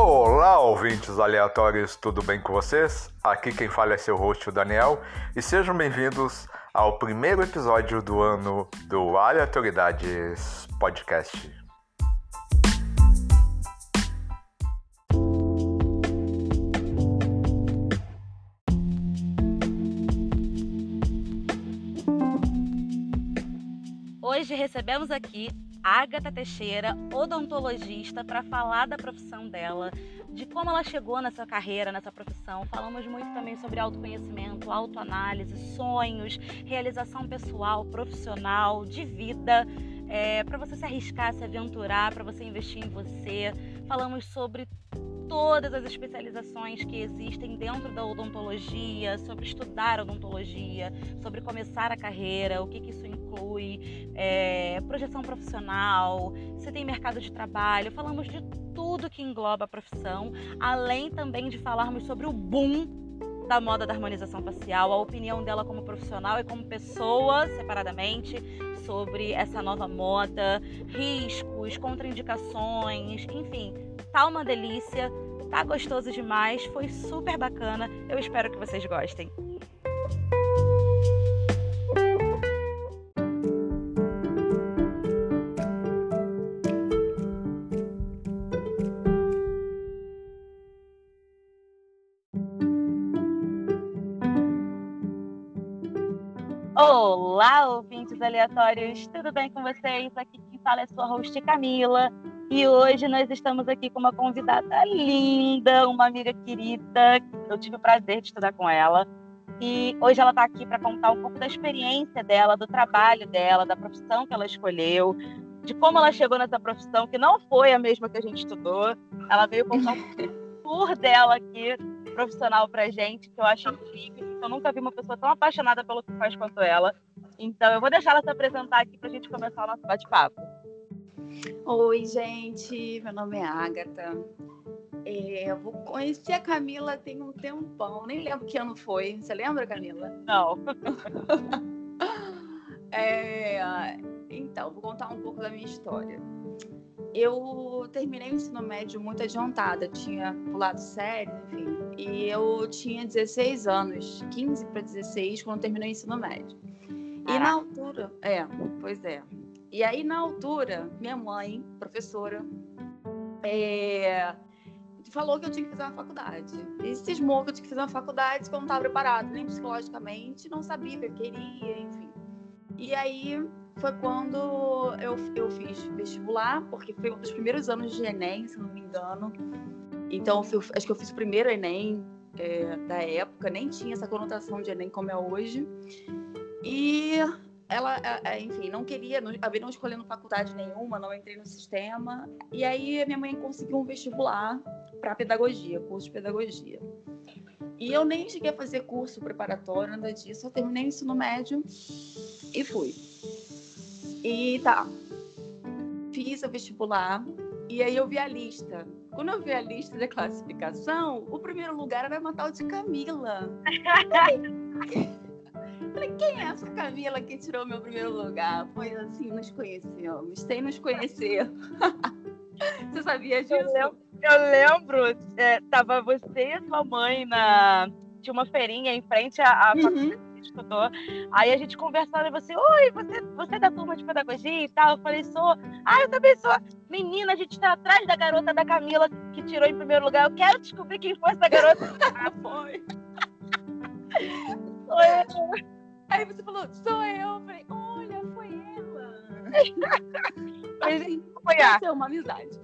Olá, ouvintes aleatórios, tudo bem com vocês? Aqui quem fala é seu host, o Daniel, e sejam bem-vindos ao primeiro episódio do ano do Aleatoridades Podcast. Hoje recebemos aqui Agatha Teixeira, odontologista, para falar da profissão dela, de como ela chegou nessa carreira, nessa profissão. Falamos muito também sobre autoconhecimento, autoanálise, sonhos, realização pessoal, profissional, de vida. É, para você se arriscar, se aventurar, para você investir em você. Falamos sobre todas as especializações que existem dentro da odontologia, sobre estudar odontologia, sobre começar a carreira, o que, que isso inclui, é, projeção profissional, se tem mercado de trabalho. Falamos de tudo que engloba a profissão, além também de falarmos sobre o boom da moda da harmonização facial, a opinião dela como profissional e como pessoa, separadamente, sobre essa nova moda, riscos, contraindicações, enfim, tá uma delícia, tá gostoso demais, foi super bacana. Eu espero que vocês gostem. Olá, ouvintes aleatórios, tudo bem com vocês? Aqui quem fala é sua host Camila. E hoje nós estamos aqui com uma convidada linda, uma amiga querida, eu tive o prazer de estudar com ela. E hoje ela está aqui para contar um pouco da experiência dela, do trabalho dela, da profissão que ela escolheu, de como ela chegou nessa profissão, que não foi a mesma que a gente estudou. Ela veio contar um tour dela aqui, profissional para gente, que eu acho incrível. Eu nunca vi uma pessoa tão apaixonada pelo que faz quanto ela. Então, eu vou deixar ela se apresentar aqui para a gente começar o nosso bate-papo. Oi, gente, meu nome é Agatha. É, eu conheci a Camila tem um tempão, nem lembro que ano foi. Você lembra, Camila? Não. é, então, vou contar um pouco da minha história. Eu terminei o ensino médio muito adiantada, tinha pulado série, enfim. E eu tinha 16 anos, 15 para 16, quando terminei o ensino médio. E na altura, é, pois é. E aí, na altura, minha mãe, professora, é, falou que eu tinha que fazer uma faculdade. E cismou que eu tinha que fazer uma faculdade que eu não estava preparada, nem psicologicamente, não sabia o que eu queria, enfim. E aí foi quando eu, eu fiz vestibular, porque foi um dos primeiros anos de Enem, se não me engano. Então, acho que eu fiz o primeiro Enem é, da época, nem tinha essa conotação de Enem como é hoje. E ela, enfim, não queria, acabei não escolhendo faculdade nenhuma, não entrei no sistema. E aí minha mãe conseguiu um vestibular para pedagogia, curso de pedagogia. E eu nem cheguei a fazer curso preparatório, nada disso. Eu terminei o ensino médio e fui. E tá. Fiz o vestibular e aí eu vi a lista. Quando eu vi a lista de classificação, o primeiro lugar era uma tal de Camila. Falei, quem é essa Camila que tirou meu primeiro lugar? Foi assim, nos conhecemos, sem nos conhecer. você sabia disso? Eu lembro, eu lembro é, tava você e sua mãe na. Tinha uma feirinha em frente à, à uhum. faculdade que estudou. Aí a gente conversando e você, oi, você, você é da turma de pedagogia e tal? Eu falei, sou. Ah, eu também sou. Menina, a gente tá atrás da garota da Camila que tirou em primeiro lugar. Eu quero descobrir quem foi essa garota. ah, foi. foi. Aí você falou, sou eu. Eu falei, olha, foi ela. assim, foi a. uma amizade.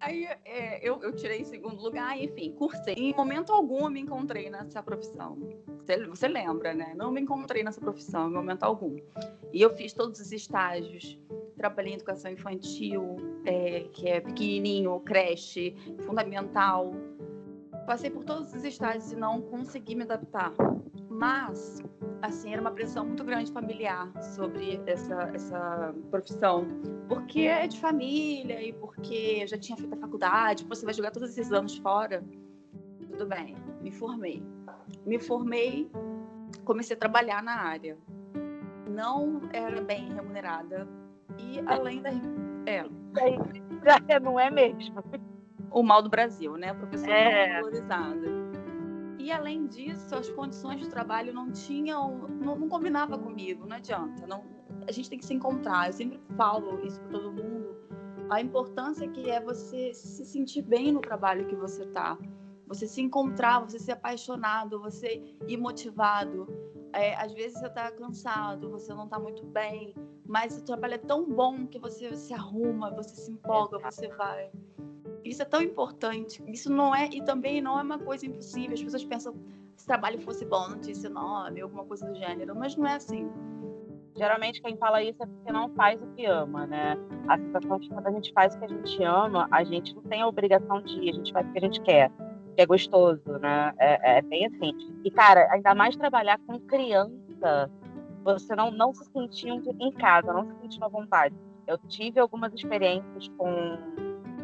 Aí é, eu, eu tirei em segundo lugar, enfim, cursei. Em momento algum eu me encontrei nessa profissão. Você, você lembra, né? Não me encontrei nessa profissão em momento algum. E eu fiz todos os estágios. Trabalhei em educação infantil, é, que é pequenininho, creche, fundamental, Passei por todos os estágios e não consegui me adaptar. Mas, assim, era uma pressão muito grande familiar sobre essa, essa profissão. Porque é de família e porque eu já tinha feito a faculdade, você vai jogar todos esses anos fora. Tudo bem, me formei. Me formei, comecei a trabalhar na área. Não era bem remunerada. E além da. É. já não é mesmo. O mal do Brasil, né? A professora é. valorizada. E além disso, as condições de trabalho não tinham, não, não combinava comigo, não adianta. Não, a gente tem que se encontrar. Eu sempre falo isso para todo mundo. A importância que é você se sentir bem no trabalho que você tá, você se encontrar, você ser apaixonado, você ir motivado. É, às vezes você está cansado, você não está muito bem, mas o trabalho é tão bom que você se arruma, você se empolga, você vai. Isso é tão importante. Isso não é e também não é uma coisa impossível. As pessoas pensam se trabalho fosse bom, não tinha esse nome, alguma coisa do gênero, mas não é assim. Geralmente quem fala isso é porque não faz o que ama, né? A sensação de quando a gente faz o que a gente ama, a gente não tem a obrigação de ir, a gente faz o que a gente quer, que é gostoso, né? É, é bem assim. E, cara, ainda mais trabalhar com criança, você não, não se sentindo em casa, não se sentindo à vontade. Eu tive algumas experiências com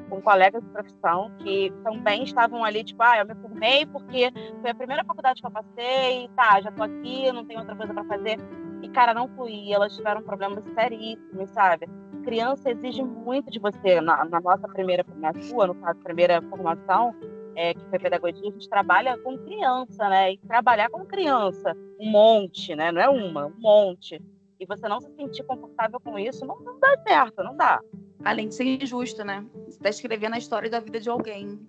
com colegas de profissão que também estavam ali, tipo, ah, eu me formei porque foi a primeira faculdade que eu passei, tá, já tô aqui, não tenho outra coisa para fazer. E, cara, não fui, elas tiveram problemas seríssimos, sabe? Criança exige muito de você. Na, na nossa primeira, na sua, no caso, primeira formação, é, que foi pedagogia, a gente trabalha com criança, né? E trabalhar com criança, um monte, né? Não é uma, um monte. E você não se sentir confortável com isso, não, não dá certo, não dá além de ser injusto, né? Você está escrevendo a história da vida de alguém,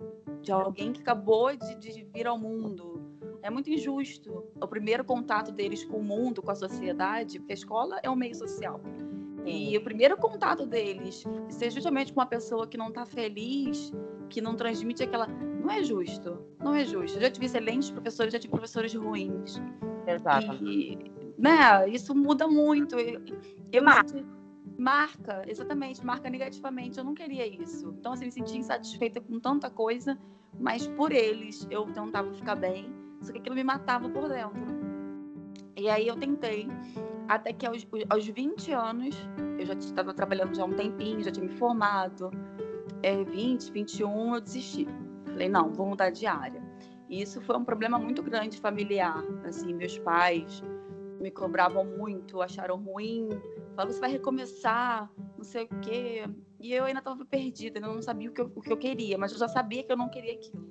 de alguém que acabou de, de vir ao mundo. É muito injusto. O primeiro contato deles com o mundo, com a sociedade, porque a escola é um meio social. E o primeiro contato deles ser justamente com uma pessoa que não está feliz, que não transmite aquela. Não é justo. Não é justo. Eu já tive excelentes professores, já tive professores ruins. Exato. E, né, isso muda muito. Eu, eu Marca, exatamente, marca negativamente. Eu não queria isso. Então, assim, me sentia insatisfeita com tanta coisa, mas por eles eu tentava ficar bem, só que aquilo me matava por dentro. E aí eu tentei, até que aos, aos 20 anos, eu já estava trabalhando já um tempinho, já tinha me formado, é, 20, 21, eu desisti. Falei, não, vou mudar de área. E isso foi um problema muito grande familiar. Assim, meus pais me cobravam muito, acharam ruim Fala, você vai recomeçar, não sei o quê. E eu ainda estava perdida, eu não sabia o que, eu, o que eu queria, mas eu já sabia que eu não queria aquilo.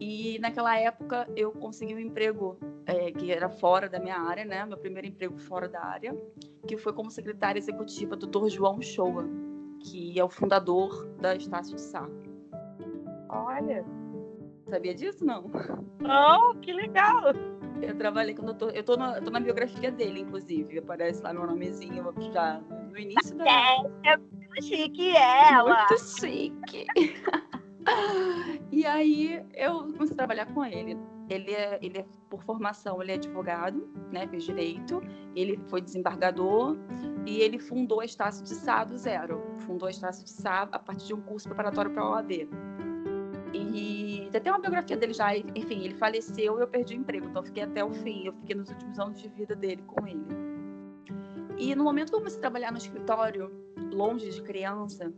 E naquela época eu consegui um emprego é, que era fora da minha área, né? Meu primeiro emprego fora da área, que foi como secretária executiva do Dr. João Shoa, que é o fundador da Estácio de Sá. Olha! Sabia disso, não? Oh, que legal! Eu trabalhei quando eu tô. Eu tô na, tô na biografia dele, inclusive. Aparece lá meu nomezinho já no início da. É, é muito chique ela. Muito chique. e aí eu comecei a trabalhar com ele. Ele é, ele é, por formação, ele é advogado, né? Fez direito, ele foi desembargador e ele fundou a Estácio de Sá do zero. Fundou a Estácio de Sá a partir de um curso preparatório para a OAB. E até uma biografia dele já, enfim, ele faleceu e eu perdi o emprego, então fiquei até o fim, eu fiquei nos últimos anos de vida dele com ele. E no momento que eu comecei a trabalhar no escritório, longe de criança,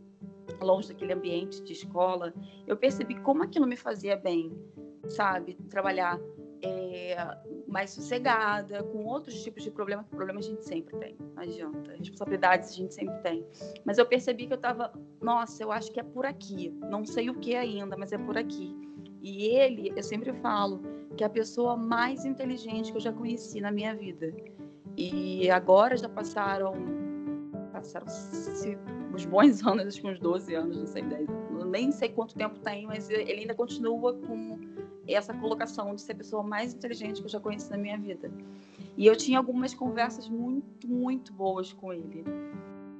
longe daquele ambiente de escola, eu percebi como aquilo me fazia bem, sabe? Trabalhar é, mais sossegada, com outros tipos de problema, que problema a gente sempre tem, não adianta. Responsabilidades a gente sempre tem. Mas eu percebi que eu estava, nossa, eu acho que é por aqui. Não sei o que ainda, mas é por aqui. E ele, eu sempre falo, que é a pessoa mais inteligente que eu já conheci na minha vida. E agora já passaram passaram uns bons anos, acho que uns 12 anos, não sei, 10. nem sei quanto tempo tem, mas ele ainda continua com essa colocação de ser a pessoa mais inteligente que eu já conheci na minha vida. E eu tinha algumas conversas muito, muito boas com ele.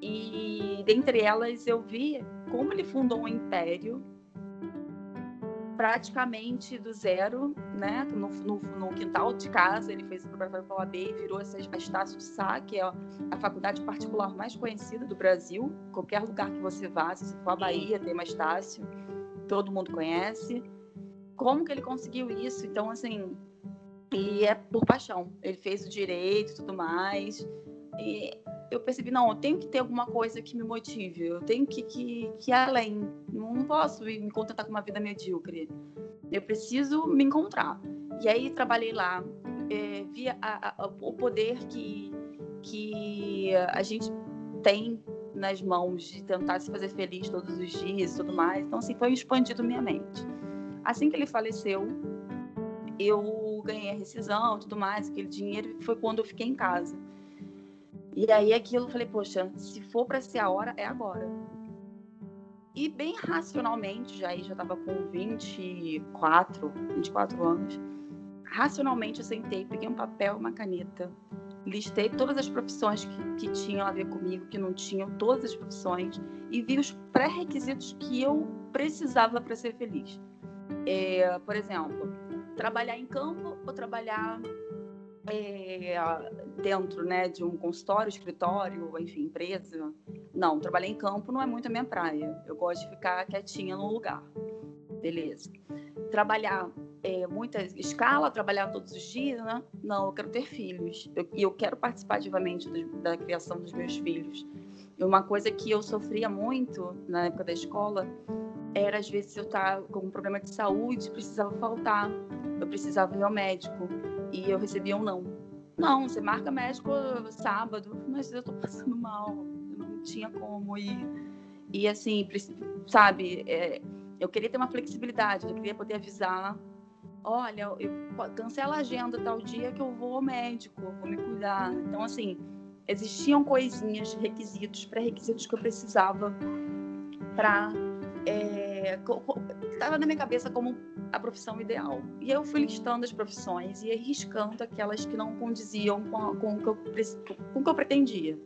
E dentre elas eu vi como ele fundou um império praticamente do zero, né? No, no, no quintal de casa, ele fez o preparatório para a OAB e virou essa, a Estácio de Sá, que é a faculdade particular mais conhecida do Brasil. Qualquer lugar que você vá, se você for à Bahia, tem uma Estácio, todo mundo conhece como que ele conseguiu isso? Então, assim, e é por paixão. Ele fez o direito e tudo mais. E eu percebi, não, eu tenho que ter alguma coisa que me motive. Eu tenho que, que, que ir além. Não posso me contentar com uma vida medíocre. Eu preciso me encontrar. E aí trabalhei lá, é, vi a, a, o poder que, que a gente tem nas mãos de tentar se fazer feliz todos os dias e tudo mais. Então, assim, foi expandido minha mente. Assim que ele faleceu, eu ganhei a rescisão tudo mais, aquele dinheiro, foi quando eu fiquei em casa. E aí aquilo eu falei, poxa, se for para ser a hora, é agora. E bem racionalmente, já aí já estava com 24, 24 anos, racionalmente eu sentei, peguei um papel, uma caneta, listei todas as profissões que, que tinham a ver comigo, que não tinham, todas as profissões, e vi os pré-requisitos que eu precisava para ser feliz. É, por exemplo, trabalhar em campo ou trabalhar é, dentro né, de um consultório, escritório, enfim, empresa. Não, trabalhar em campo não é muito a minha praia. Eu gosto de ficar quietinha no lugar. Beleza. Trabalhar é, muita escala, trabalhar todos os dias, né? Não, eu quero ter filhos. E eu, eu, quero participar ativamente do, da criação dos meus filhos. E uma coisa que eu sofria muito na época da escola era, às vezes, eu estar com um problema de saúde, precisava faltar. Eu precisava ir ao médico e eu recebia um não. Não, você marca médico sábado, mas eu tô passando mal, eu não tinha como ir. E assim, sabe, é, eu queria ter uma flexibilidade, eu queria poder avisar, olha, eu, cancela a agenda tal dia que eu vou ao médico, vou me cuidar. Então, assim, existiam coisinhas, requisitos, pré-requisitos que eu precisava para é, estava na minha cabeça como a profissão ideal. E eu fui listando as profissões e arriscando aquelas que não condiziam com, a, com, o, que eu, com o que eu pretendia.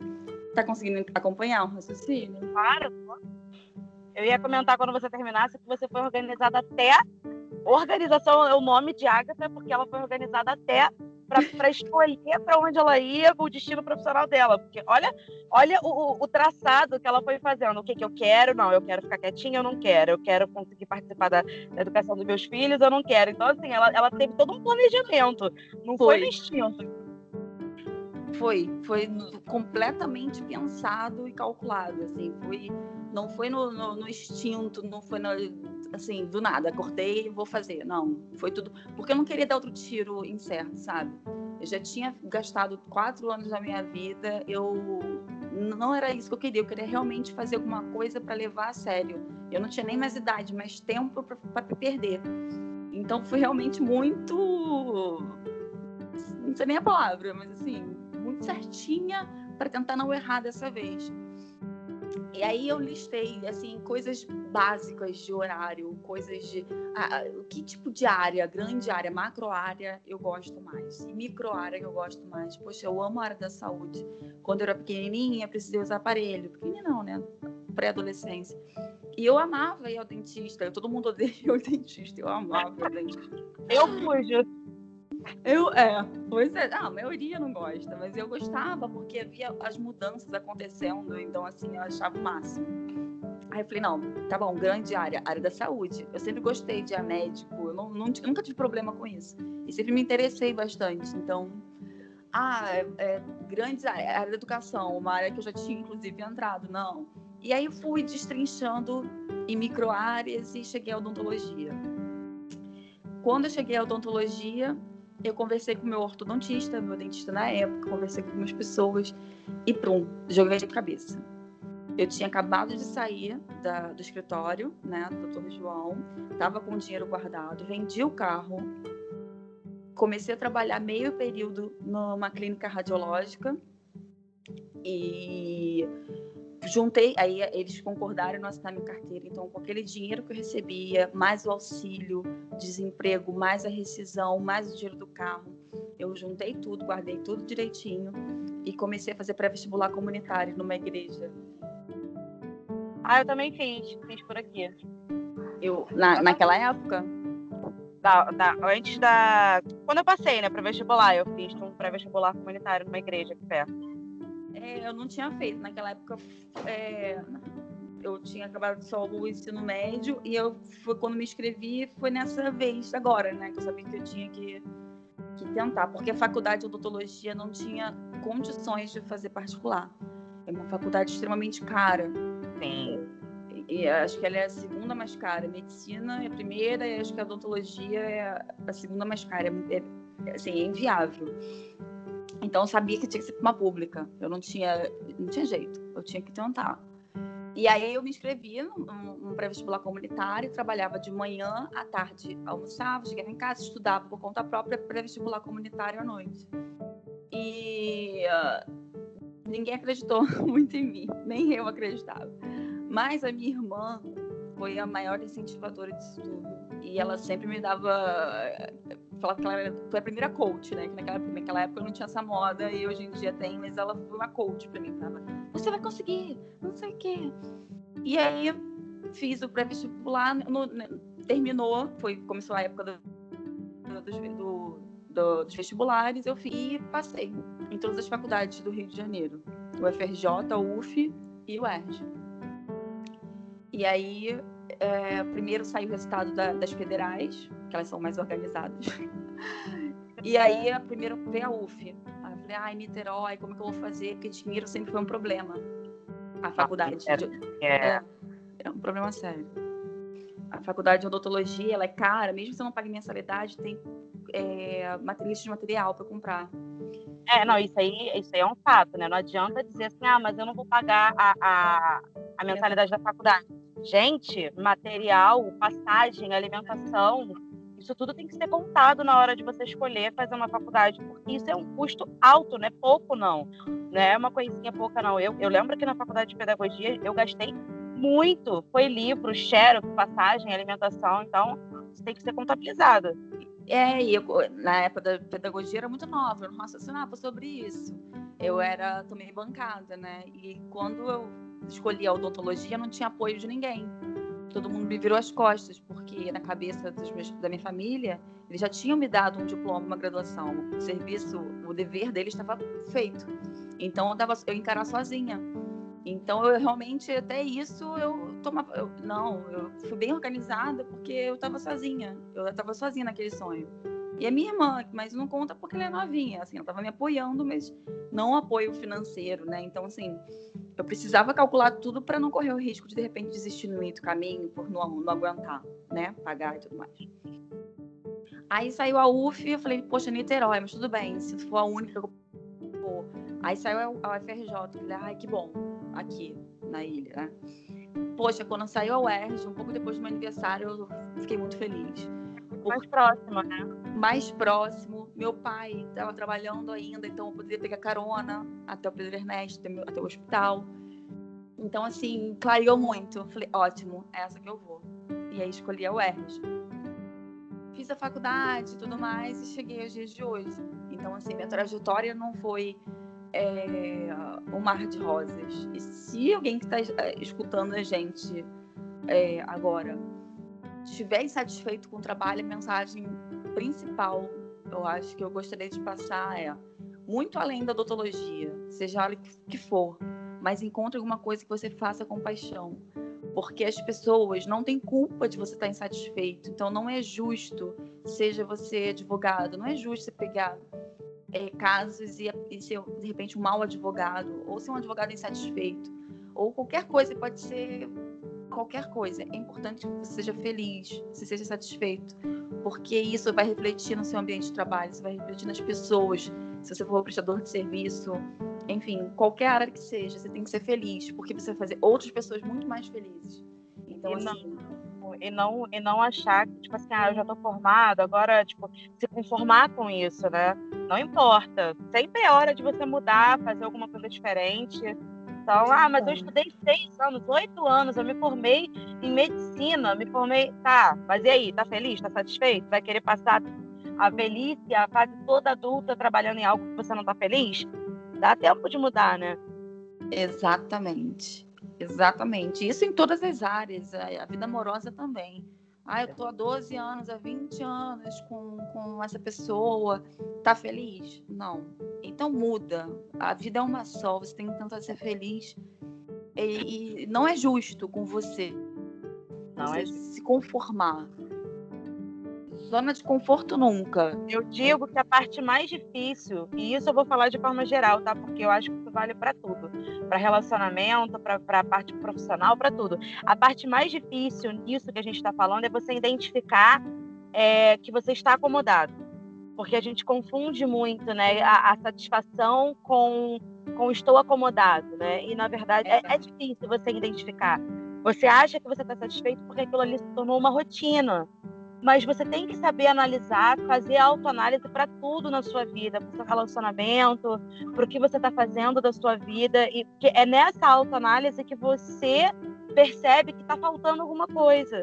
Tá conseguindo acompanhar o raciocínio? Claro. Eu ia comentar quando você terminasse que você foi organizada até. Organização é o nome de Agatha, porque ela foi organizada até para escolher para onde ela ia, o destino profissional dela. Porque olha, olha o, o, traçado que ela foi fazendo. O que, que eu quero? Não, eu quero ficar quietinha, eu não quero. Eu quero conseguir participar da, da educação dos meus filhos, eu não quero. Então, assim, ela, ela teve todo um planejamento. Não foi, foi instinto. Foi, foi completamente pensado e calculado, assim, foi, não foi no, no, no instinto, não foi no, assim, do nada, acordei vou fazer. Não, foi tudo. Porque eu não queria dar outro tiro incerto, sabe? Eu já tinha gastado quatro anos da minha vida, eu. Não era isso que eu queria, eu queria realmente fazer alguma coisa para levar a sério. Eu não tinha nem mais idade, mais tempo para perder. Então foi realmente muito. Não sei nem a palavra, mas assim, muito certinha para tentar não errar dessa vez. E aí eu listei assim coisas básicas de horário, coisas de ah, que tipo de área, grande área, macro área eu gosto mais, e micro área eu gosto mais. Poxa, eu amo a área da saúde. Quando eu era pequenininha, precisei usar aparelho, pequenininha não, né? Pré-adolescência. E eu amava ir ao dentista. Todo mundo odeia o dentista. Eu amava o dentista. Eu fujo. Eu, é, pois é. Ah, a maioria não gosta, mas eu gostava porque via as mudanças acontecendo, então, assim, eu achava o máximo. Aí eu falei, não, tá bom, grande área, área da saúde. Eu sempre gostei de ir médico, eu não, não, nunca tive problema com isso. E sempre me interessei bastante, então... Ah, é, é, grande área, área da educação, uma área que eu já tinha, inclusive, entrado, não. E aí eu fui destrinchando em micro áreas e cheguei à odontologia. Quando eu cheguei à odontologia, eu conversei com meu ortodontista, meu dentista na época, conversei com algumas pessoas e pronto, joguei de cabeça. Eu tinha acabado de sair da, do escritório, né, do Dr. João, estava com o dinheiro guardado, vendi o carro, comecei a trabalhar meio período numa clínica radiológica e juntei, aí eles concordaram em assinar minha carteira. Então, com aquele dinheiro que eu recebia, mais o auxílio, desemprego, mais a rescisão, mais o dinheiro do carro, eu juntei tudo, guardei tudo direitinho e comecei a fazer pré-vestibular comunitário numa igreja. Ah, eu também fiz, fiz por aqui. Eu, na, naquela época? Da, da, antes da. Quando eu passei, né, para vestibular, eu fiz um pré-vestibular comunitário numa igreja aqui perto. É, eu não tinha feito. Naquela época, é, eu tinha acabado só o ensino médio e eu foi quando me inscrevi, foi nessa vez agora, né? Que eu sabia que eu tinha que, que tentar, porque a faculdade de odontologia não tinha condições de fazer particular. É uma faculdade extremamente cara. Sim. E, e acho que ela é a segunda mais cara. Medicina é a primeira e acho que a odontologia é a segunda mais cara. É, é assim, é inviável. Então eu sabia que tinha que ser uma pública. Eu não tinha, não tinha jeito. Eu tinha que tentar. E aí eu me inscrevi num, pré-vestibular comunitário, trabalhava de manhã, à tarde almoçava, chegava em casa, estudava por conta própria pré-vestibular comunitário à noite. E uh, ninguém acreditou muito em mim, nem eu acreditava. Mas a minha irmã foi a maior incentivadora disso tudo. E ela sempre me dava. Falava que ela era, é a primeira coach, né? Que naquela, naquela época não tinha essa moda e hoje em dia tem, mas ela foi uma coach pra mim. Falava, você vai conseguir, não sei o quê. E aí fiz o pré-vestibular, terminou, foi, começou a época do, do, do, do, dos vestibulares, eu fiz e passei em todas as faculdades do Rio de Janeiro. O FRJ, o UF e o ERJ. E aí, é, primeiro saiu o resultado da, das federais, que elas são mais organizadas. e aí, primeiro veio a UF. Aí eu falei, ai, Niterói, como é que eu vou fazer? Porque dinheiro sempre foi um problema. A ah, faculdade. É, é... é, é um problema sério. A faculdade de odontologia, ela é cara, mesmo se eu não pague mensalidade, tem é, lista de material para comprar. É, não, isso aí, isso aí é um fato, né? Não adianta dizer assim, ah, mas eu não vou pagar a, a, a mensalidade da faculdade. Gente, material, passagem, alimentação, isso tudo tem que ser contado na hora de você escolher fazer uma faculdade, porque isso é um custo alto, não é pouco, não. Não é uma coisinha pouca, não. Eu, eu lembro que na faculdade de pedagogia eu gastei muito. Foi livro, xerox, passagem, alimentação, então isso tem que ser contabilizado. É, e eu, na época da pedagogia era muito nova, eu não raciocinava sobre isso. Eu era também bancada, né? E quando eu escolhi a odontologia, não tinha apoio de ninguém. Todo mundo me virou as costas, porque na cabeça meus, da minha família, eles já tinham me dado um diploma, uma graduação. O serviço, o dever deles estava feito. Então eu, tava, eu sozinha. Então, eu realmente, até isso, eu tomava. Eu, não, eu fui bem organizada porque eu estava sozinha. Eu estava sozinha naquele sonho. E a minha irmã, mas não conta porque ela é novinha, assim, ela estava me apoiando, mas não apoio financeiro, né? Então, assim, eu precisava calcular tudo para não correr o risco de, de repente, desistir no meio do caminho por não, não aguentar, né? Pagar e tudo mais. Aí saiu a UF eu falei, poxa, Niterói, mas tudo bem, se for a única que eu vou. Aí saiu a UFRJ, eu falei, ai, que bom aqui na ilha, né? Poxa, quando saiu a UERJ, um pouco depois do meu aniversário, eu fiquei muito feliz. Mais próximo, né? Mais próximo. Meu pai estava trabalhando ainda, então eu poderia pegar carona até o Pedro Ernesto, até o hospital. Então, assim, clareou muito. Falei, ótimo, é essa que eu vou. E aí escolhi a UERJ. Fiz a faculdade e tudo mais e cheguei aos dias de hoje. Então, assim, minha trajetória não foi é, um mar de rosas. E se alguém que está é, escutando a gente é, agora estiver insatisfeito com o trabalho, a mensagem principal, eu acho que eu gostaria de passar é muito além da odontologia, seja o que for, mas encontre alguma coisa que você faça com paixão. Porque as pessoas não têm culpa de você estar insatisfeito. Então não é justo, seja você advogado, não é justo você pegar é, casos e, e, ser, de repente, um mau advogado, ou ser um advogado insatisfeito, ou qualquer coisa, pode ser qualquer coisa. É importante que você seja feliz, você seja satisfeito, porque isso vai refletir no seu ambiente de trabalho, isso vai refletir nas pessoas. Se você for prestador de serviço, enfim, qualquer área que seja, você tem que ser feliz, porque você vai fazer outras pessoas muito mais felizes. Então, assim e não, e não achar que, tipo assim, ah, eu já tô formado, agora, tipo, se conformar com isso, né? Não importa. Sempre é hora de você mudar, fazer alguma coisa diferente. Então, ah, mas eu estudei seis anos, oito anos, eu me formei em medicina, me formei. Tá, mas e aí? Tá feliz? Tá satisfeito? Vai querer passar a velhice, a fase toda adulta trabalhando em algo que você não tá feliz? Dá tempo de mudar, né? Exatamente. Exatamente. Isso em todas as áreas, a vida amorosa também. Ah, eu tô há 12 anos, há 20 anos com, com essa pessoa. Tá feliz? Não. Então muda. A vida é uma só, você tem que tentar ser feliz. E, e não é justo com você. Não você é se conformar zona de conforto nunca. Eu digo que a parte mais difícil, e isso eu vou falar de forma geral, tá? Porque eu acho que isso vale para tudo, para relacionamento, para a parte profissional, para tudo. A parte mais difícil nisso que a gente está falando é você identificar é, que você está acomodado. porque a gente confunde muito, né, a, a satisfação com, com estou acomodado, né? E na verdade é, é difícil você identificar. Você acha que você está satisfeito porque aquilo ali se tornou uma rotina mas você tem que saber analisar, fazer autoanálise para tudo na sua vida, para o seu relacionamento, para o que você está fazendo da sua vida. E é nessa autoanálise que você percebe que está faltando alguma coisa.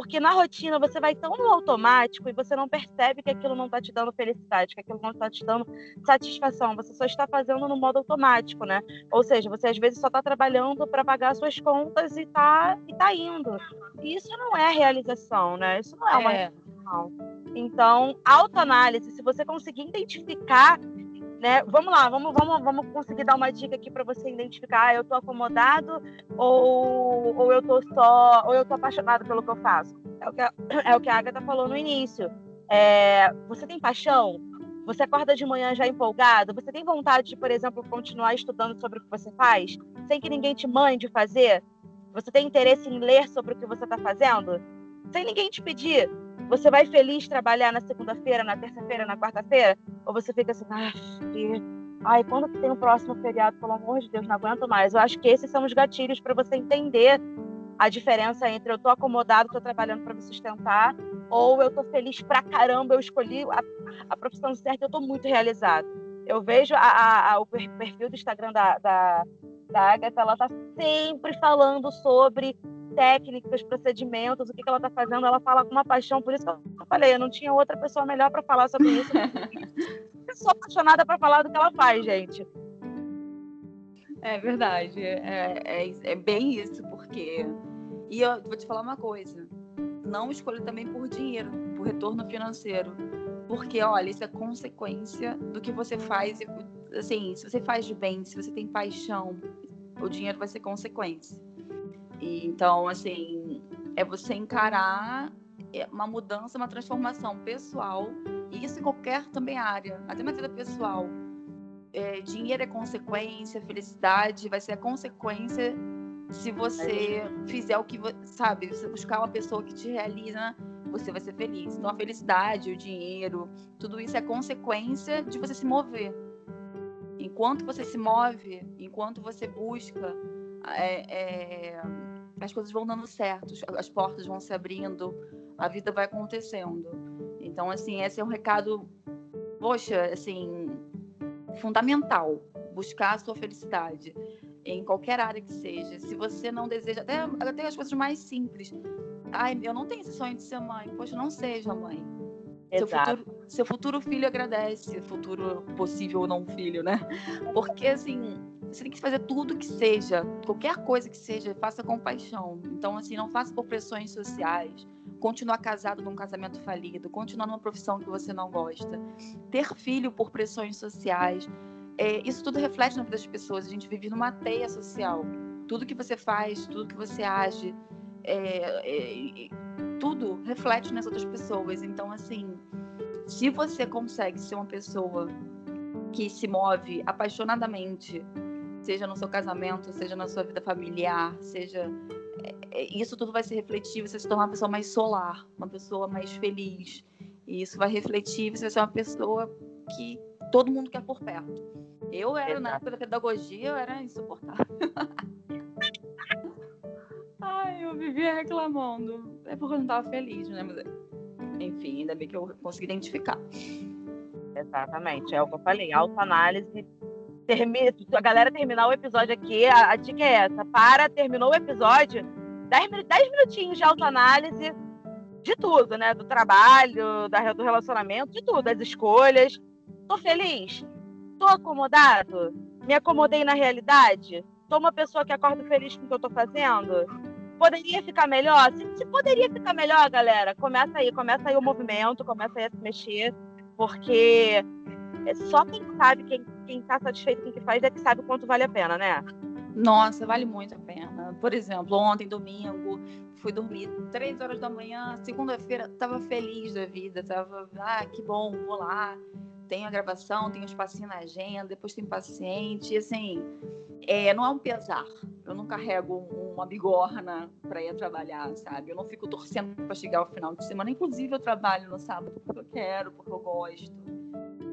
Porque na rotina você vai tão no automático e você não percebe que aquilo não está te dando felicidade, que aquilo não está te dando satisfação. Você só está fazendo no modo automático, né? Ou seja, você às vezes só está trabalhando para pagar suas contas e está e tá indo. E isso não é realização, né? Isso não é uma é. realização. Então, autoanálise, se você conseguir identificar né? Vamos lá, vamos, vamos, vamos conseguir dar uma dica aqui para você identificar, ah, eu estou acomodado ou, ou eu tô só, ou eu tô apaixonado pelo que eu faço. É o que a, é o que a Agatha falou no início. É, você tem paixão? Você acorda de manhã já empolgado? Você tem vontade de, por exemplo, continuar estudando sobre o que você faz, sem que ninguém te mande fazer? Você tem interesse em ler sobre o que você está fazendo? Sem ninguém te pedir? Você vai feliz trabalhar na segunda-feira, na terça-feira, na quarta-feira? Ou você fica assim, ah, ai, quando que tem o próximo feriado? Pelo amor de Deus, não aguento mais. Eu acho que esses são os gatilhos para você entender a diferença entre eu tô acomodado, tô trabalhando para me sustentar, ou eu tô feliz pra caramba, eu escolhi a, a profissão certa, eu tô muito realizado. Eu vejo a, a, a, o perfil do Instagram da, da, da Agatha, ela tá sempre falando sobre técnicas, procedimentos, o que, que ela está fazendo, ela fala com uma paixão. Por isso que eu falei, eu não tinha outra pessoa melhor para falar sobre isso. eu sou apaixonada para falar do que ela faz, gente. É verdade, é, é, é, bem isso, porque. E eu vou te falar uma coisa: não escolha também por dinheiro, por retorno financeiro. Porque, olha, isso é consequência do que você faz. Assim, se você faz de bem, se você tem paixão, o dinheiro vai ser consequência. E, então, assim, é você encarar é, uma mudança, uma transformação pessoal, e isso em qualquer também área, até na vida pessoal. É, dinheiro é consequência, felicidade vai ser a consequência se você fizer o que sabe, você buscar uma pessoa que te realiza, você vai ser feliz. Então a felicidade, o dinheiro, tudo isso é consequência de você se mover. Enquanto você se move, enquanto você busca é, é, as coisas vão dando certo, as portas vão se abrindo, a vida vai acontecendo. Então, assim, esse é um recado, poxa, assim, fundamental. Buscar a sua felicidade em qualquer área que seja. Se você não deseja, até, até as coisas mais simples. Ai, eu não tenho esse sonho de ser mãe. Poxa, não seja mãe. Seu futuro, seu futuro filho agradece, futuro possível ou não filho, né? Porque, assim, você tem que fazer tudo que seja, qualquer coisa que seja, faça com paixão. Então, assim, não faça por pressões sociais. Continuar casado num casamento falido, continuar numa profissão que você não gosta, ter filho por pressões sociais. É, isso tudo reflete na vida das pessoas. A gente vive numa teia social. Tudo que você faz, tudo que você age, é, é, tudo reflete nas outras pessoas. Então, assim, se você consegue ser uma pessoa que se move apaixonadamente seja no seu casamento, seja na sua vida familiar, seja é, é, isso tudo vai se refletir, você se tornar uma pessoa mais solar, uma pessoa mais feliz. E isso vai refletir, você vai ser uma pessoa que todo mundo quer por perto. Eu era, Exato. na época da pedagogia, eu era insuportável. Ai, eu vivia reclamando. É porque eu não estava feliz, né? Mas, enfim, ainda bem que eu consegui identificar. Exatamente, é o que eu falei. Autoanálise a galera terminar o episódio aqui, a, a dica é essa: para, terminou o episódio, 10, 10 minutinhos de autoanálise de tudo, né? Do trabalho, da, do relacionamento, de tudo, das escolhas. Tô feliz? Tô acomodado? Me acomodei na realidade? Tô uma pessoa que acorda feliz com o que eu tô fazendo? Poderia ficar melhor? Se, se poderia ficar melhor, galera, começa aí, começa aí o movimento, começa aí a se mexer, porque é só quem sabe, quem, quem tá satisfeito com o que faz, é que sabe o quanto vale a pena, né? Nossa, vale muito a pena. Por exemplo, ontem, domingo, fui dormir três horas da manhã, segunda-feira, tava feliz da vida, tava, ah, que bom, vou lá. Tenho a gravação, tenho um espacinho na agenda, depois tem paciente, assim, é, não é um pesar. Eu não carrego uma bigorna para ir trabalhar, sabe? Eu não fico torcendo para chegar ao final de semana. Inclusive, eu trabalho no sábado porque eu quero, porque eu gosto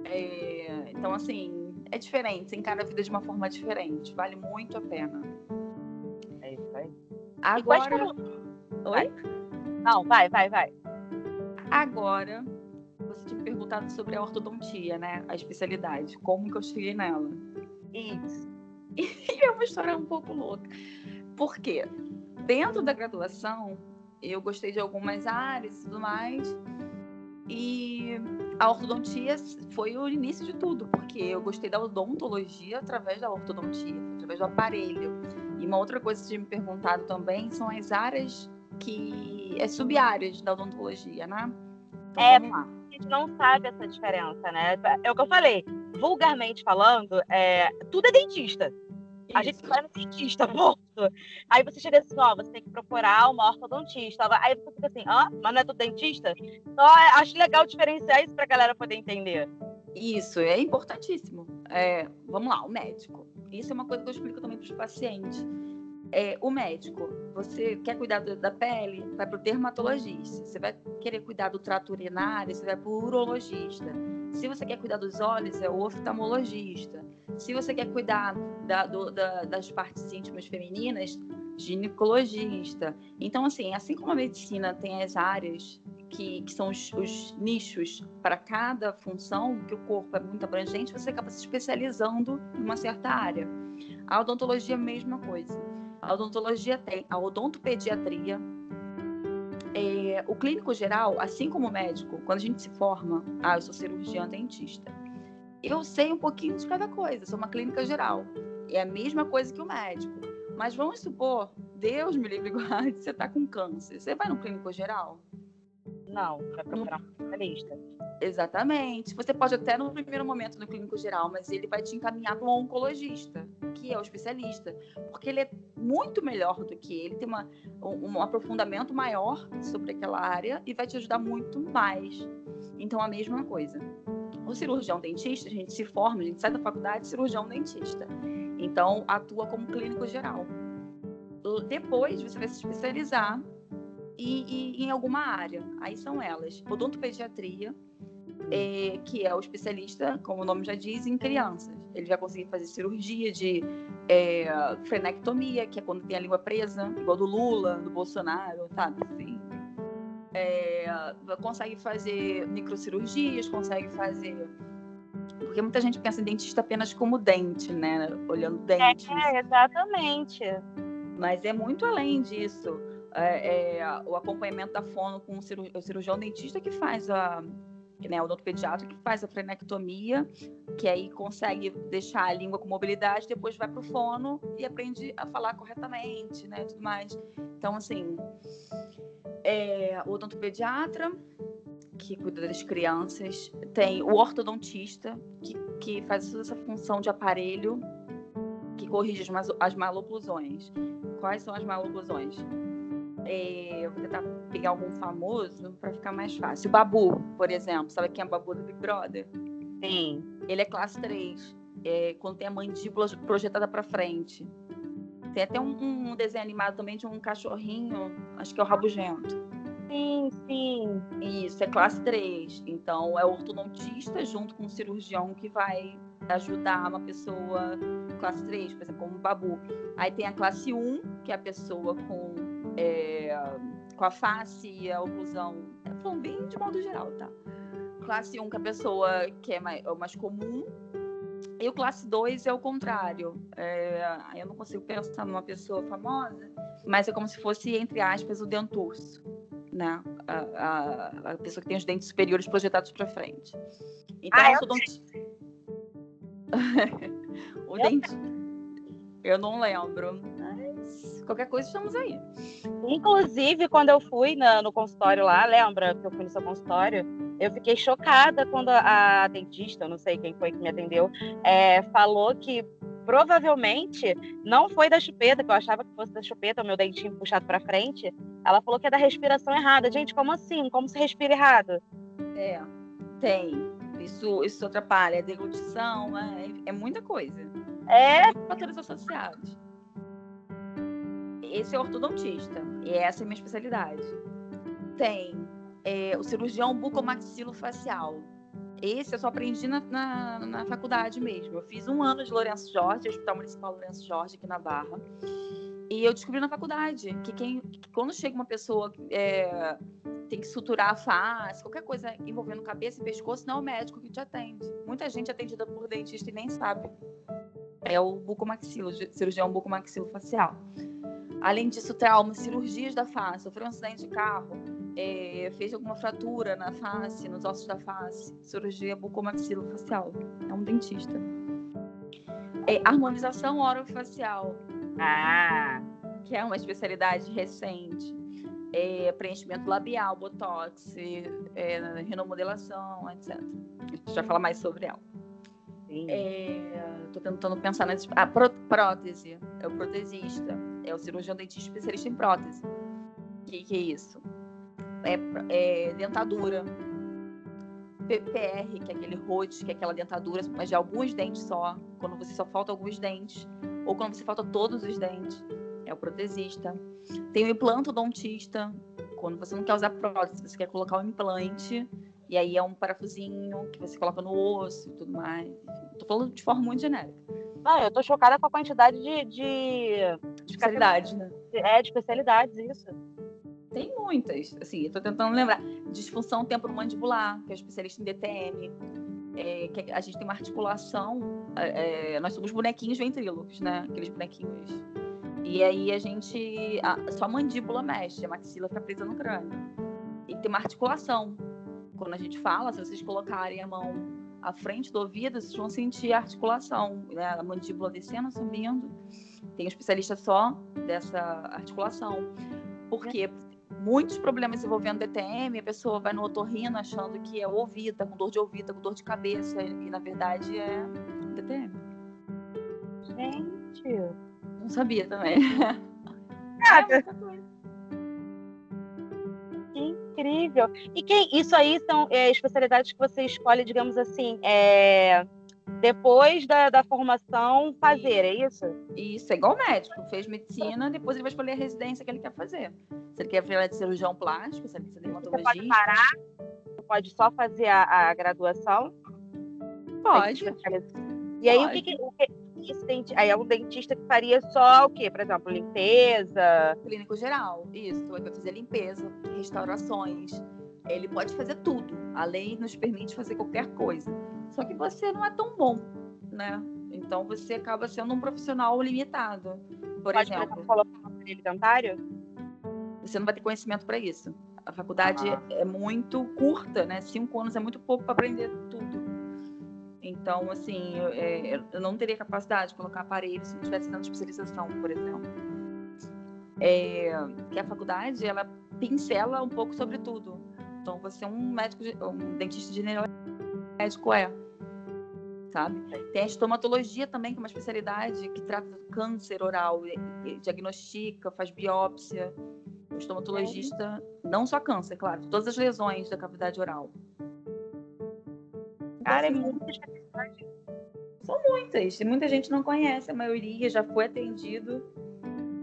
É, então, assim, é diferente, você encara a vida de uma forma diferente, vale muito a pena. É isso aí. Agora. Oi? Não, vai, vai, vai. Agora, você tinha me perguntado sobre a ortodontia, né? A especialidade. Como que eu cheguei nela? Isso. E é uma história um pouco louca. Por quê? Dentro da graduação, eu gostei de algumas áreas e tudo mais. E a ortodontia foi o início de tudo, porque eu gostei da odontologia através da ortodontia, através do aparelho. E uma outra coisa que você tinha me perguntado também são as áreas que. é sub-áreas da odontologia, né? Então, é, vamos lá. a gente não sabe essa diferença, né? É o que eu falei. Vulgarmente falando, é, tudo é dentista. A gente vai no dentista, ponto. Aí você chega assim, ó, você tem que procurar uma ortodontista. Aí você fica assim, ah, mas não é do dentista? Então, acho legal diferenciar isso pra galera poder entender. Isso, é importantíssimo. É, vamos lá, o médico. Isso é uma coisa que eu explico também para os pacientes. É, o médico, você quer cuidar da pele, vai para o dermatologista. Você vai querer cuidar do trato urinário, você vai para o urologista. Se você quer cuidar dos olhos, é o oftalmologista. Se você quer cuidar da, do, da, das partes íntimas femininas, ginecologista. Então, assim, assim como a medicina tem as áreas que, que são os, os, nichos para cada função, que o corpo é muito abrangente, você acaba se especializando em uma certa área. A odontologia é a mesma coisa. A odontologia tem a odontopediatria, é, o clínico geral, assim como o médico, quando a gente se forma, ah, eu sou cirurgião dentista, eu sei um pouquinho de cada coisa, sou uma clínica geral. É a mesma coisa que o médico. Mas vamos supor, Deus me livre guarde, você está com câncer. Você vai no clínico geral? Não, vai procurar um especialista. Exatamente. Você pode até no primeiro momento no clínico geral, mas ele vai te encaminhar para um oncologista, que é o especialista, porque ele é muito melhor do que ele, tem uma, um, um aprofundamento maior sobre aquela área e vai te ajudar muito mais. Então, a mesma coisa. O cirurgião dentista, a gente se forma, a gente sai da faculdade cirurgião dentista. Então, atua como clínico geral. Depois, você vai se especializar e, e, em alguma área. Aí são elas: odontopediatria, é, que é o especialista, como o nome já diz, em crianças. Ele vai conseguir fazer cirurgia de é, frenectomia, que é quando tem a língua presa, igual do Lula, do Bolsonaro, sabe? Assim, é, consegue fazer microcirurgias, consegue fazer. Porque muita gente pensa em dentista apenas como dente, né? Olhando dentes. É, exatamente. Mas é muito além disso. É, é, o acompanhamento da fono com o cirurgião dentista que faz a, né, o odontopediatra que faz a frenectomia, que aí consegue deixar a língua com mobilidade, depois vai para o fono e aprende a falar corretamente, né, tudo mais. Então, assim, é, o odontopediatra, que cuida das crianças, tem o ortodontista, que, que faz toda essa função de aparelho, que corrige as, as maloclusões. Quais são as maloclusões? É, vou tentar pegar algum famoso para ficar mais fácil. O Babu, por exemplo. Sabe quem é o Babu do Big Brother? Sim. Ele é classe 3. É, quando tem a mandíbula projetada para frente. Tem até um, um, desenho animado também de um cachorrinho, acho que é o Rabugento. Sim, sim. Isso, é classe 3. Então, é o ortodontista junto com o cirurgião que vai ajudar uma pessoa classe 3, por exemplo, como o Babu. Aí tem a classe 1, que é a pessoa com, é, com a face e a oclusão. É falando bem de modo geral, tá? Classe 1, que é a pessoa que é mais, é o mais comum, e o classe 2 é o contrário. É, eu não consigo pensar numa pessoa famosa, mas é como se fosse, entre aspas, o denturso. Né? A, a, a pessoa que tem os dentes superiores projetados para frente. Então, ah, eu dente... o dente. Eu não lembro. Mas qualquer coisa estamos aí. Inclusive, quando eu fui na, no consultório lá, lembra que eu fui no seu consultório? Eu fiquei chocada quando a dentista, não sei quem foi que me atendeu, é, falou que provavelmente não foi da chupeta, que eu achava que fosse da chupeta, o meu dentinho puxado para frente. Ela falou que é da respiração errada. Gente, como assim? Como se respira errado? É, tem. Isso, isso atrapalha. É deglutição, é, é muita coisa. É. Fatores associados. Esse é ortodontista. E essa é a minha especialidade. Tem é, o cirurgião bucomaxilofacial. Esse eu só aprendi na, na, na, faculdade mesmo. Eu fiz um ano de Lourenço Jorge, Hospital Municipal Lourenço Jorge, aqui na Barra. E eu descobri na faculdade que, quem, que quando chega uma pessoa é, tem que suturar a face, qualquer coisa envolvendo cabeça e pescoço, não é o médico que te atende. Muita gente é atendida por dentista e nem sabe. É o bucomaxilo, cirurgião bucomaxilofacial. Além disso, trauma, cirurgias da face, sofreu um acidente de carro, é, fez alguma fratura na face, nos ossos da face, cirurgia bucomaxilofacial. É um dentista. É, harmonização orofacial. Ah! Que é uma especialidade recente. É, preenchimento labial, botox, é, renomodelação, etc. A gente vai falar mais sobre ela. Estou é, tentando pensar nesse. Ah, prótese. É o protesista. É o cirurgião dentista especialista em prótese. O que, que é isso? é, é dentadura. PPR, que é aquele rote, que é aquela dentadura, mas de alguns dentes só, quando você só falta alguns dentes, ou quando você falta todos os dentes, é o protesista. Tem o implantodontista, quando você não quer usar prótese, você quer colocar um implante, e aí é um parafusinho que você coloca no osso e tudo mais. Tô falando de forma muito genérica. Ah, eu tô chocada com a quantidade de, de... especialidades, né? É, de especialidades, isso. Tem muitas. Assim, tô tentando lembrar. Disfunção temporomandibular, que é especialista em DTM. É, que a gente tem uma articulação. É, é, nós somos bonequinhos ventrílocos, né? Aqueles bonequinhos. E aí a gente. A, só a mandíbula mexe, a maxila fica presa no crânio. E tem uma articulação. Quando a gente fala, se vocês colocarem a mão à frente do ouvido, vocês vão sentir a articulação, né? A mandíbula descendo, subindo. Tem um especialista só dessa articulação. Por quê? Muitos problemas envolvendo DTM, a pessoa vai no otorrino achando que é ouvido, tá com dor de ouvido, tá com dor de cabeça, e na verdade é DTM. Gente, não sabia também. Nada. Que incrível. E quem, isso aí são é, especialidades que você escolhe, digamos assim, é, depois da, da formação fazer, é isso? Isso, é igual médico. Fez medicina, depois ele vai escolher a residência que ele quer fazer. Se ele quer fazer de cirurgião plástico, se ele quer dermatologista. Você pode parar? Pode só fazer a, a graduação? Pode. E aí, pode. o que, que, o que aí é um dentista que faria só o quê? Por exemplo, limpeza? Clínico geral, isso. Ele vai fazer limpeza, restaurações. Ele pode fazer tudo. A lei nos permite fazer qualquer coisa. Só que você não é tão bom, né? Então você acaba sendo um profissional limitado. Por Pode, exemplo, aparelho dentário? Você não vai ter conhecimento para isso. A faculdade ah. é muito curta, né? Cinco anos é muito pouco para aprender tudo. Então, assim, eu, é, eu, não teria capacidade de colocar aparelho se não tivesse dando especialização, por exemplo. É, que a faculdade, ela pincela um pouco sobre tudo. Então, você é um médico, um dentista general médico é. Sabe? Tem a estomatologia também, que é uma especialidade que trata do câncer oral, diagnostica, faz biópsia. O estomatologista, não só câncer, claro, todas as lesões da cavidade oral. Cara, é muita especialidade. São muitas. E muita gente não conhece, a maioria já foi atendido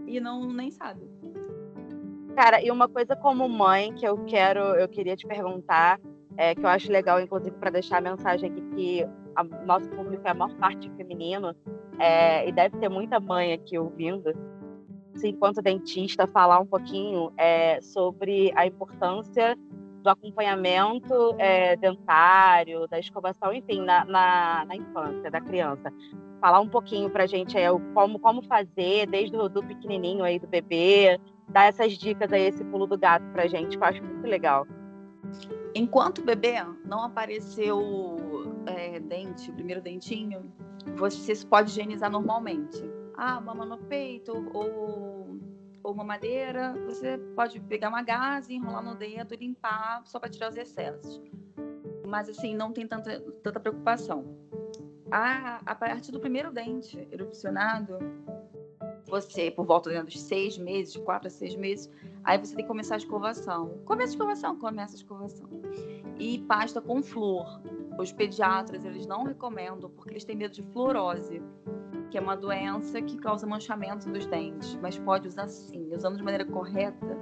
e não nem sabe. Cara, e uma coisa como mãe que eu quero, eu queria te perguntar, é, que eu acho legal, inclusive, para deixar a mensagem aqui que o nosso público é a maior parte feminino, é, e deve ter muita mãe aqui ouvindo, assim, enquanto dentista, falar um pouquinho é, sobre a importância do acompanhamento é, dentário, da escovação, enfim, na, na, na, infância da criança. Falar um pouquinho para a gente aí, como, como fazer, desde o do pequenininho aí, do bebê, dar essas dicas aí, esse pulo do gato para a gente, que eu acho muito legal. Enquanto o bebê não apareceu é, dente, o primeiro dentinho, você pode higienizar normalmente. Ah, mama no peito ou, ou mamadeira, você pode pegar uma gase, enrolar no dedo limpar só para tirar os excessos. Mas assim, não tem tanta, tanta preocupação. A, a partir do primeiro dente erupcionado, você, por volta dos seis meses, quatro a seis meses, aí você tem que começar a escovação. Começa a escovação, começa a escovação. E pasta com flúor. Os pediatras, eles não recomendam, porque eles têm medo de fluorose, que é uma doença que causa manchamento dos dentes. Mas pode usar sim, usando de maneira correta,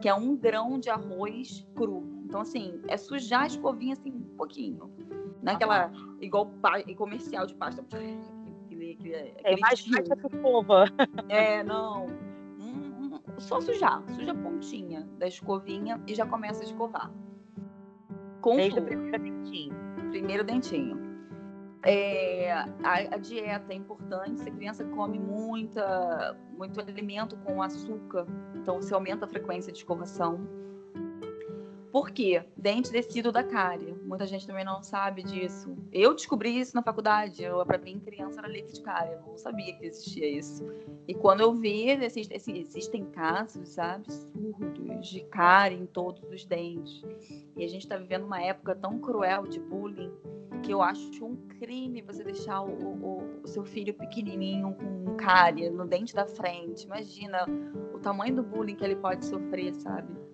que é um grão de arroz cru. Então, assim, é sujar a escovinha assim um pouquinho. Naquela, igual comercial de pasta. Aquele, aquele, é, mais escova. É, não. Só sujar. Suja a pontinha da escovinha e já começa a escovar. Com Desde o primeiro dentinho. Primeiro dentinho. É, a, a, dieta é importante. Se a criança come muita, muito alimento com açúcar, então você aumenta a frequência de escovação. Por quê? Dente descido da cárie. Muita gente também não sabe disso. Eu descobri isso na faculdade. Para mim, criança era leite de cárie. Eu não sabia que existia isso. E quando eu vi, existem, existem casos absurdos de cárie em todos os dentes. E a gente está vivendo uma época tão cruel de bullying que eu acho um crime você deixar o, o, o seu filho pequenininho com cárie no dente da frente. Imagina o tamanho do bullying que ele pode sofrer, sabe?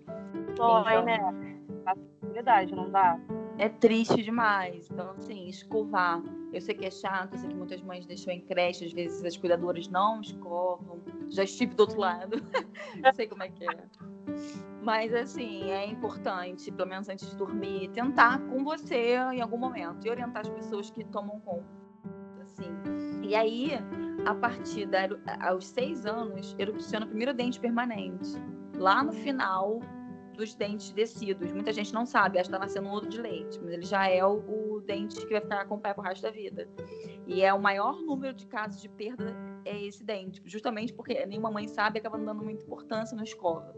Dói, então, né? Facilidade, não dá? É triste demais. Então, assim, escovar. Eu sei que é chato, eu sei que muitas mães deixam em creche, às vezes as cuidadoras não escovam. Já estive do outro lado. sei como é que é. Mas, assim, é importante, pelo menos antes de dormir, tentar com você em algum momento e orientar as pessoas que tomam conta. Assim. E aí, a partir da, aos seis anos, erupciona o primeiro dente permanente. Lá no final dos dentes descidos. Muita gente não sabe, acha que está nascendo um outro de leite, mas ele já é o, o dente que vai ficar acompanhado pro resto da vida. E é o maior número de casos de perda é esse dente, justamente porque nenhuma mãe sabe acaba dando muita importância na escova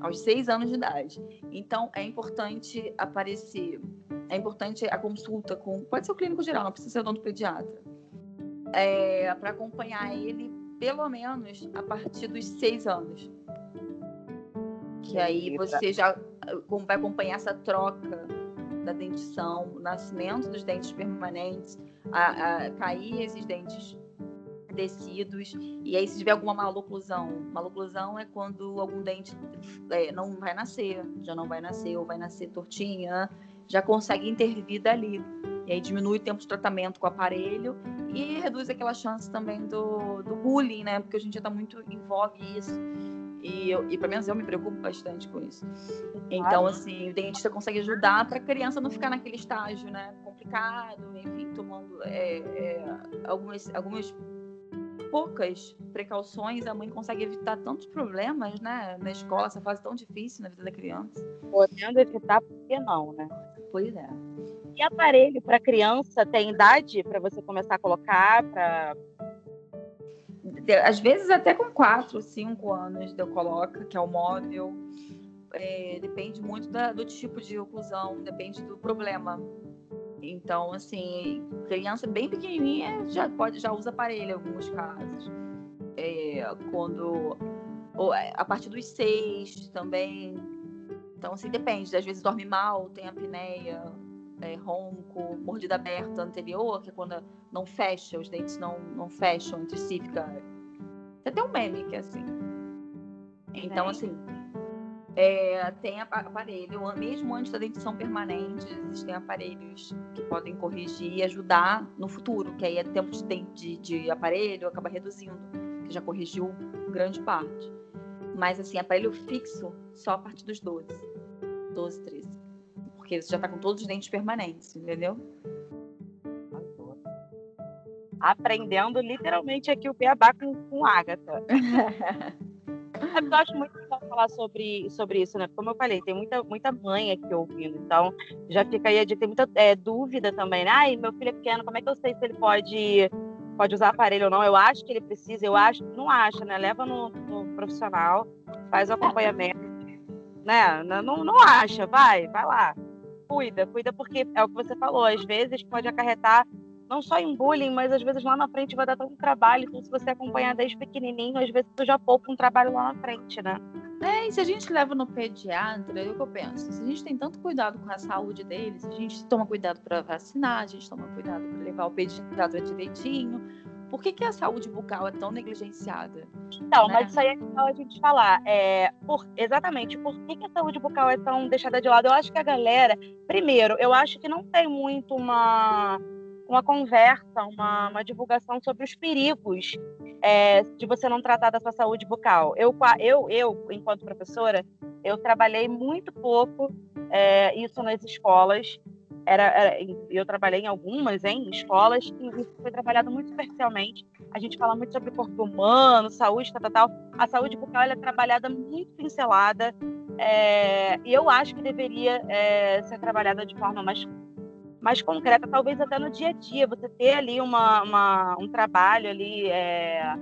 aos seis anos de idade. Então, é importante aparecer, é importante a consulta com, pode ser o clínico geral, não precisa ser o dono pediatra, é, para acompanhar ele pelo menos a partir dos seis anos. Que aí você já vai acompanhar essa troca da dentição, o nascimento dos dentes permanentes, a, a cair esses dentes descidos. E aí, se tiver alguma maloclusão, maloclusão é quando algum dente é, não vai nascer, já não vai nascer, ou vai nascer tortinha, já consegue intervir dali. E aí diminui o tempo de tratamento com o aparelho e reduz aquela chance também do, do bullying, né? Porque a gente já está muito em vogue isso. E, eu, e pelo menos eu me preocupo bastante com isso. Então, assim, o dentista consegue ajudar para a criança não ficar naquele estágio, né? Complicado, enfim, tomando é, é, algumas, algumas poucas precauções, a mãe consegue evitar tantos problemas, né? Na escola, essa fase tão difícil na vida da criança. Podendo evitar, por que não, né? Pois é. E aparelho para criança tem idade para você começar a colocar? Pra... Às vezes até com 4, 5 anos eu coloco, que é o móvel. É, depende muito da, do tipo de oclusão, depende do problema então, assim, criança bem pequenininha já pode já usa aparelho em alguns casos. É, quando ou, é, a partir dos seis também. Então, assim, depende. Às vezes dorme mal, tem apneia, é, ronco, mordida aberta anterior, que é quando não fecha, os dentes não, não fecham entre si, fica. Tem um meme que é assim. Então, assim, é, tem aparelho, mesmo antes da dentição permanente, existem aparelhos que podem corrigir e ajudar no futuro, que aí é tempo de, de, de aparelho acaba reduzindo, que já corrigiu grande parte. Mas assim, aparelho fixo só a partir dos 12, 12, 13. Porque você já está com todos os dentes permanentes, entendeu? Aprendendo literalmente aqui o beabá com, com Agatha. É, eu acho muito legal falar sobre, sobre isso, né? Como eu falei, tem muita, muita mãe aqui ouvindo, então já fica aí a tem muita é, dúvida também, né? Ai, meu filho é pequeno, como é que eu sei se ele pode, pode usar aparelho ou não? Eu acho que ele precisa, eu acho, não acha, né? Leva no, no profissional, faz o acompanhamento, né? Não, não acha, vai, vai lá. Cuida, cuida, porque é o que você falou, às vezes pode acarretar não só em bullying, mas às vezes lá na frente vai dar tanto trabalho. Então, se você acompanhar desde pequenininho, às vezes tu já poupa um trabalho lá na frente, né? É, e se a gente leva no pediatra, é o que eu penso. Se a gente tem tanto cuidado com a saúde deles, a gente toma cuidado para vacinar, a gente toma cuidado para levar o pediatra direitinho. Por que, que a saúde bucal é tão negligenciada? Então, né? mas isso aí é legal a gente falar. É, por, exatamente, por que, que a saúde bucal é tão deixada de lado? Eu acho que a galera, primeiro, eu acho que não tem muito uma uma conversa, uma, uma divulgação sobre os perigos é, de você não tratar da sua saúde bucal. Eu, eu, eu enquanto professora, eu trabalhei muito pouco é, isso nas escolas. Era, era, eu trabalhei em algumas, hein, em escolas, e isso foi trabalhado muito superficialmente. A gente fala muito sobre corpo humano, saúde, tal, tal, tal. A saúde bucal é trabalhada muito pincelada, é, e eu acho que deveria é, ser trabalhada de forma mais, mais concreta, talvez até no dia a dia, você ter ali uma, uma um trabalho ali é,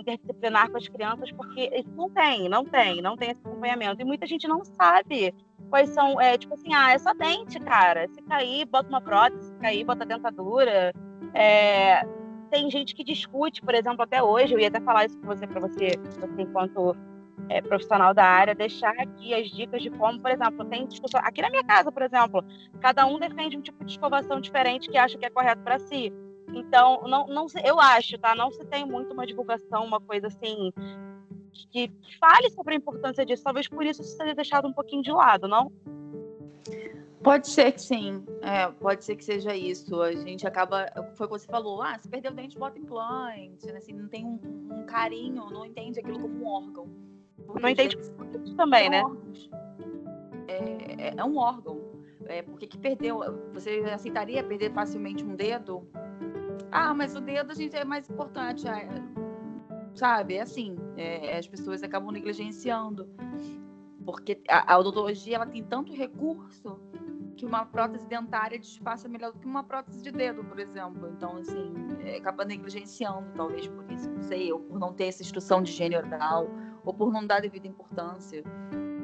interdisciplinar com as crianças, porque isso não tem, não tem, não tem esse acompanhamento. E muita gente não sabe quais são, é, tipo assim, ah, é só dente, cara. Se cair, bota uma prótese, se cair, bota dentadura. É, tem gente que discute, por exemplo, até hoje, eu ia até falar isso com você, para você, você, enquanto é, profissional da área, deixar aqui as dicas de como, por exemplo, tem discussão. Aqui na minha casa, por exemplo, cada um defende um tipo de escovação diferente que acha que é correto para si. Então, não, não, eu acho, tá? Não se tem muito uma divulgação, uma coisa assim, que fale sobre a importância disso. Talvez por isso isso seja deixado um pouquinho de lado, não? Pode ser que sim, é, pode ser que seja isso. A gente acaba, foi o que você falou, ah, se perder o dente, bota implante, né? assim, não tem um, um, carinho, não entende aquilo como um órgão. não entende também, né? É, é, é, um órgão. É, porque que perdeu, você aceitaria perder facilmente um dedo? Ah, mas o dedo a gente é mais importante, sabe? É assim, é, as pessoas acabam negligenciando. Porque a, a odontologia ela tem tanto recurso que uma prótese dentária disfarça melhor do que uma prótese de dedo, por exemplo. Então, assim, é, acaba negligenciando, talvez por isso, não sei, ou por não ter essa instrução de gênero oral, ou por não dar devida importância.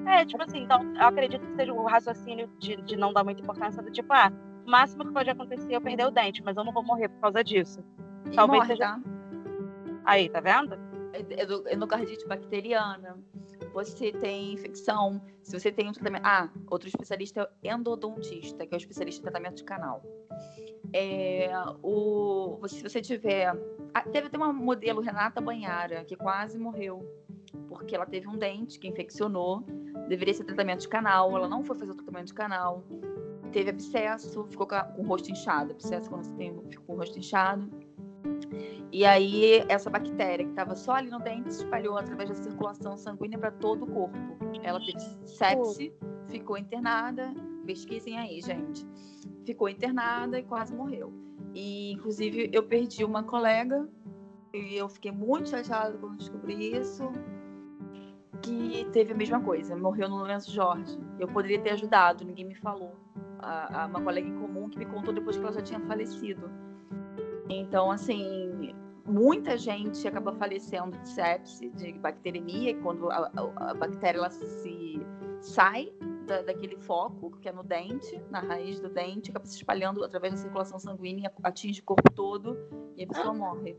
É, tipo assim, então, eu acredito que seja o raciocínio de, de não dar muita importância do tipo, ah, o máximo que pode acontecer é eu perder o dente, mas eu não vou morrer por causa disso. E Talvez morre, seja. Tá? Aí, tá vendo? É endocardite bacteriana. Você tem infecção. Se você tem um tratamento. Ah, outro especialista é o endodontista, que é o especialista em tratamento de canal. É, o, se você tiver. Ah, teve até uma modelo, Renata Banhara, que quase morreu. Porque ela teve um dente que infeccionou. Deveria ser tratamento de canal. Ela não foi fazer o tratamento de canal teve abscesso, ficou com o rosto inchado. Abscesso quando você tem, fica com o rosto inchado. E aí, essa bactéria que estava só ali no dente se espalhou através da circulação sanguínea para todo o corpo. Ela teve sepse, ficou internada. Pesquisem aí, gente. Ficou internada e quase morreu. E, inclusive, eu perdi uma colega e eu fiquei muito chateada quando descobri isso. Que teve a mesma coisa, morreu no Lourenço Jorge. Eu poderia ter ajudado, ninguém me falou a, a uma colega em comum que me contou depois que ela já tinha falecido. Então, assim, muita gente acaba falecendo de sepse, de bacteremia, quando a, a, a bactéria ela se sai da, daquele foco que é no dente, na raiz do dente, acaba se espalhando através da circulação sanguínea, atinge o corpo todo e a pessoa morre.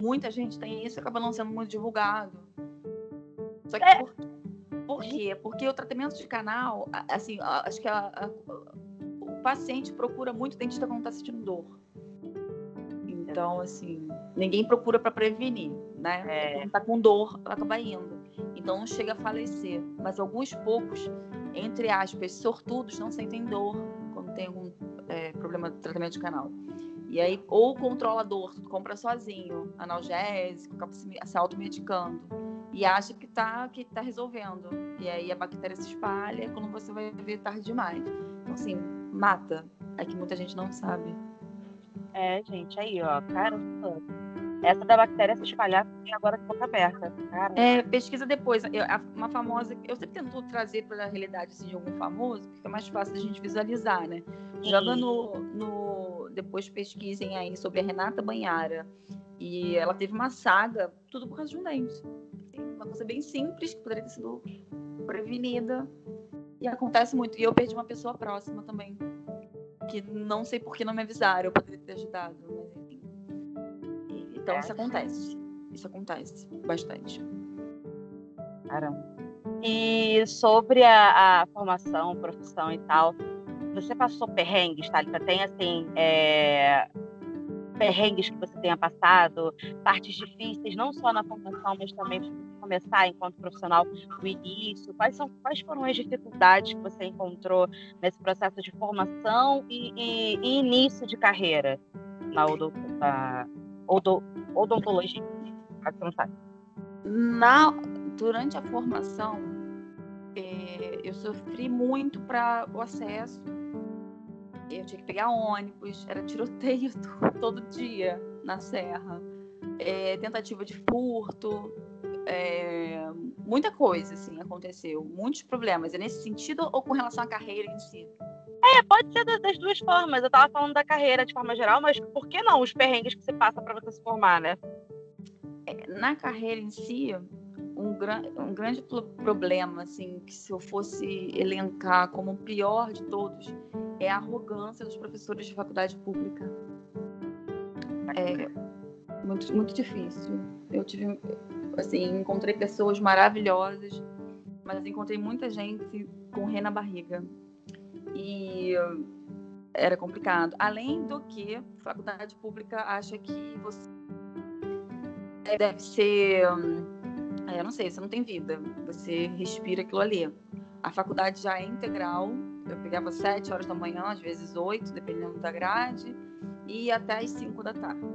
Muita gente tem isso e acaba não sendo muito divulgado. Só que é. por, por quê? Porque o tratamento de canal, assim, acho que a, a, o paciente procura muito dentista quando está sentindo dor. Então, assim, ninguém procura para prevenir, né? É. Quando está com dor, acaba indo. Então, não chega a falecer. Mas alguns poucos, entre aspas, sortudos, não sentem dor quando tem algum é, problema de tratamento de canal. E aí, ou controla a dor, compra sozinho, analgésico, acaba se automedicando e acha que está que tá resolvendo. E aí a bactéria se espalha, quando você vai ver tarde demais. Então, assim, mata. É que muita gente não sabe. É, gente, aí, ó, caramba. Essa da bactéria se espalhar e agora de boca aberta. Caramba. É, pesquisa depois. Eu, uma famosa. Eu sempre tento trazer para a realidade assim, de algum famoso, porque é mais fácil da gente visualizar, né? Joga no, no. Depois pesquisem aí sobre a Renata Banhara. E ela teve uma saga, tudo por causa de um dente uma coisa bem simples que poderia ter sido prevenida. E acontece muito. E eu perdi uma pessoa próxima também. Que não sei por que não me avisaram. Eu poderia ter ajudado, mas enfim. então é. isso acontece. Isso acontece bastante. Caramba. E sobre a, a formação, profissão e tal, você passou perrengues, Thalita? Tem assim. É perrengues que você tenha passado, partes difíceis, não só na formação, mas também começar enquanto profissional o início? Quais, são, quais foram as dificuldades que você encontrou nesse processo de formação e, e, e início de carreira na odontologia? Na, durante a formação, é, eu sofri muito para o acesso eu tinha que pegar ônibus, era tiroteio todo dia na serra, é, tentativa de furto, é, muita coisa assim aconteceu, muitos problemas. É nesse sentido ou com relação à carreira em si? É, pode ser das duas formas. Eu tava falando da carreira de forma geral, mas por que não os perrengues que você passa para você se formar, né? É, na carreira em si, um, gran um grande problema, assim, que se eu fosse elencar como o pior de todos, é a arrogância dos professores de faculdade pública. É muito, muito difícil. Eu tive, assim, encontrei pessoas maravilhosas, mas encontrei muita gente com ré na barriga. E era complicado. Além do que, faculdade pública acha que você deve ser. Eu não sei, você não tem vida. Você respira aquilo ali. A faculdade já é integral, eu pegava sete horas da manhã, às vezes oito, dependendo da grade, e até as cinco da tarde.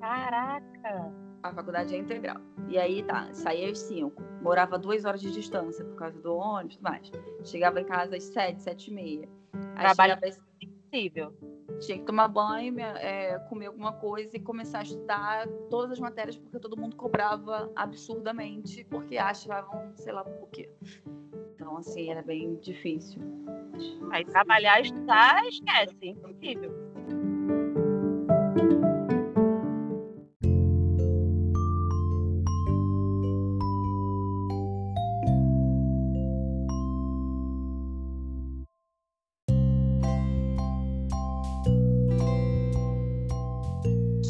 Caraca! A faculdade é integral. E aí tá, saía às cinco, morava duas horas de distância por causa do ônibus e tudo mais. Chegava em casa às sete, sete e meia. Trabalho impossível. Tinha que tomar banho, é, comer alguma coisa e começar a estudar todas as matérias, porque todo mundo cobrava absurdamente, porque achavam, sei lá por quê. Então, assim, era bem difícil. Aí trabalhar, estudar, esquece, impossível.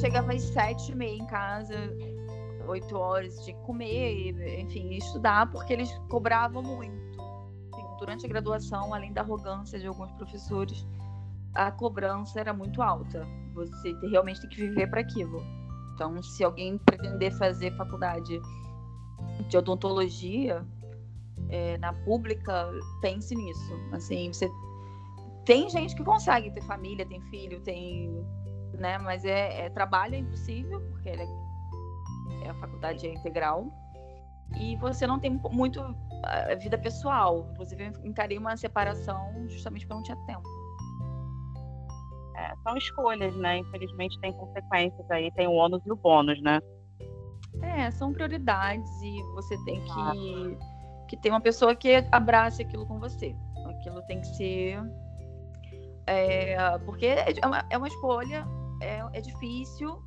Chegava às sete e meia em casa, oito horas de comer, enfim, estudar, porque eles cobravam muito durante a graduação, além da arrogância de alguns professores, a cobrança era muito alta. Você realmente tem que viver para aquilo. Então, se alguém pretender fazer faculdade de odontologia é, na pública, pense nisso. Assim, você tem gente que consegue ter família, tem filho, tem, né? Mas é, é trabalho é impossível porque é, é a faculdade é integral e você não tem muito a vida pessoal. Inclusive, eu encarei uma separação justamente porque eu não tinha tempo. É, são escolhas, né? Infelizmente tem consequências aí, tem o ônus e o bônus, né? É, são prioridades e você tem que, que ter uma pessoa que abrace aquilo com você. Aquilo tem que ser. É, porque é uma, é uma escolha, é, é difícil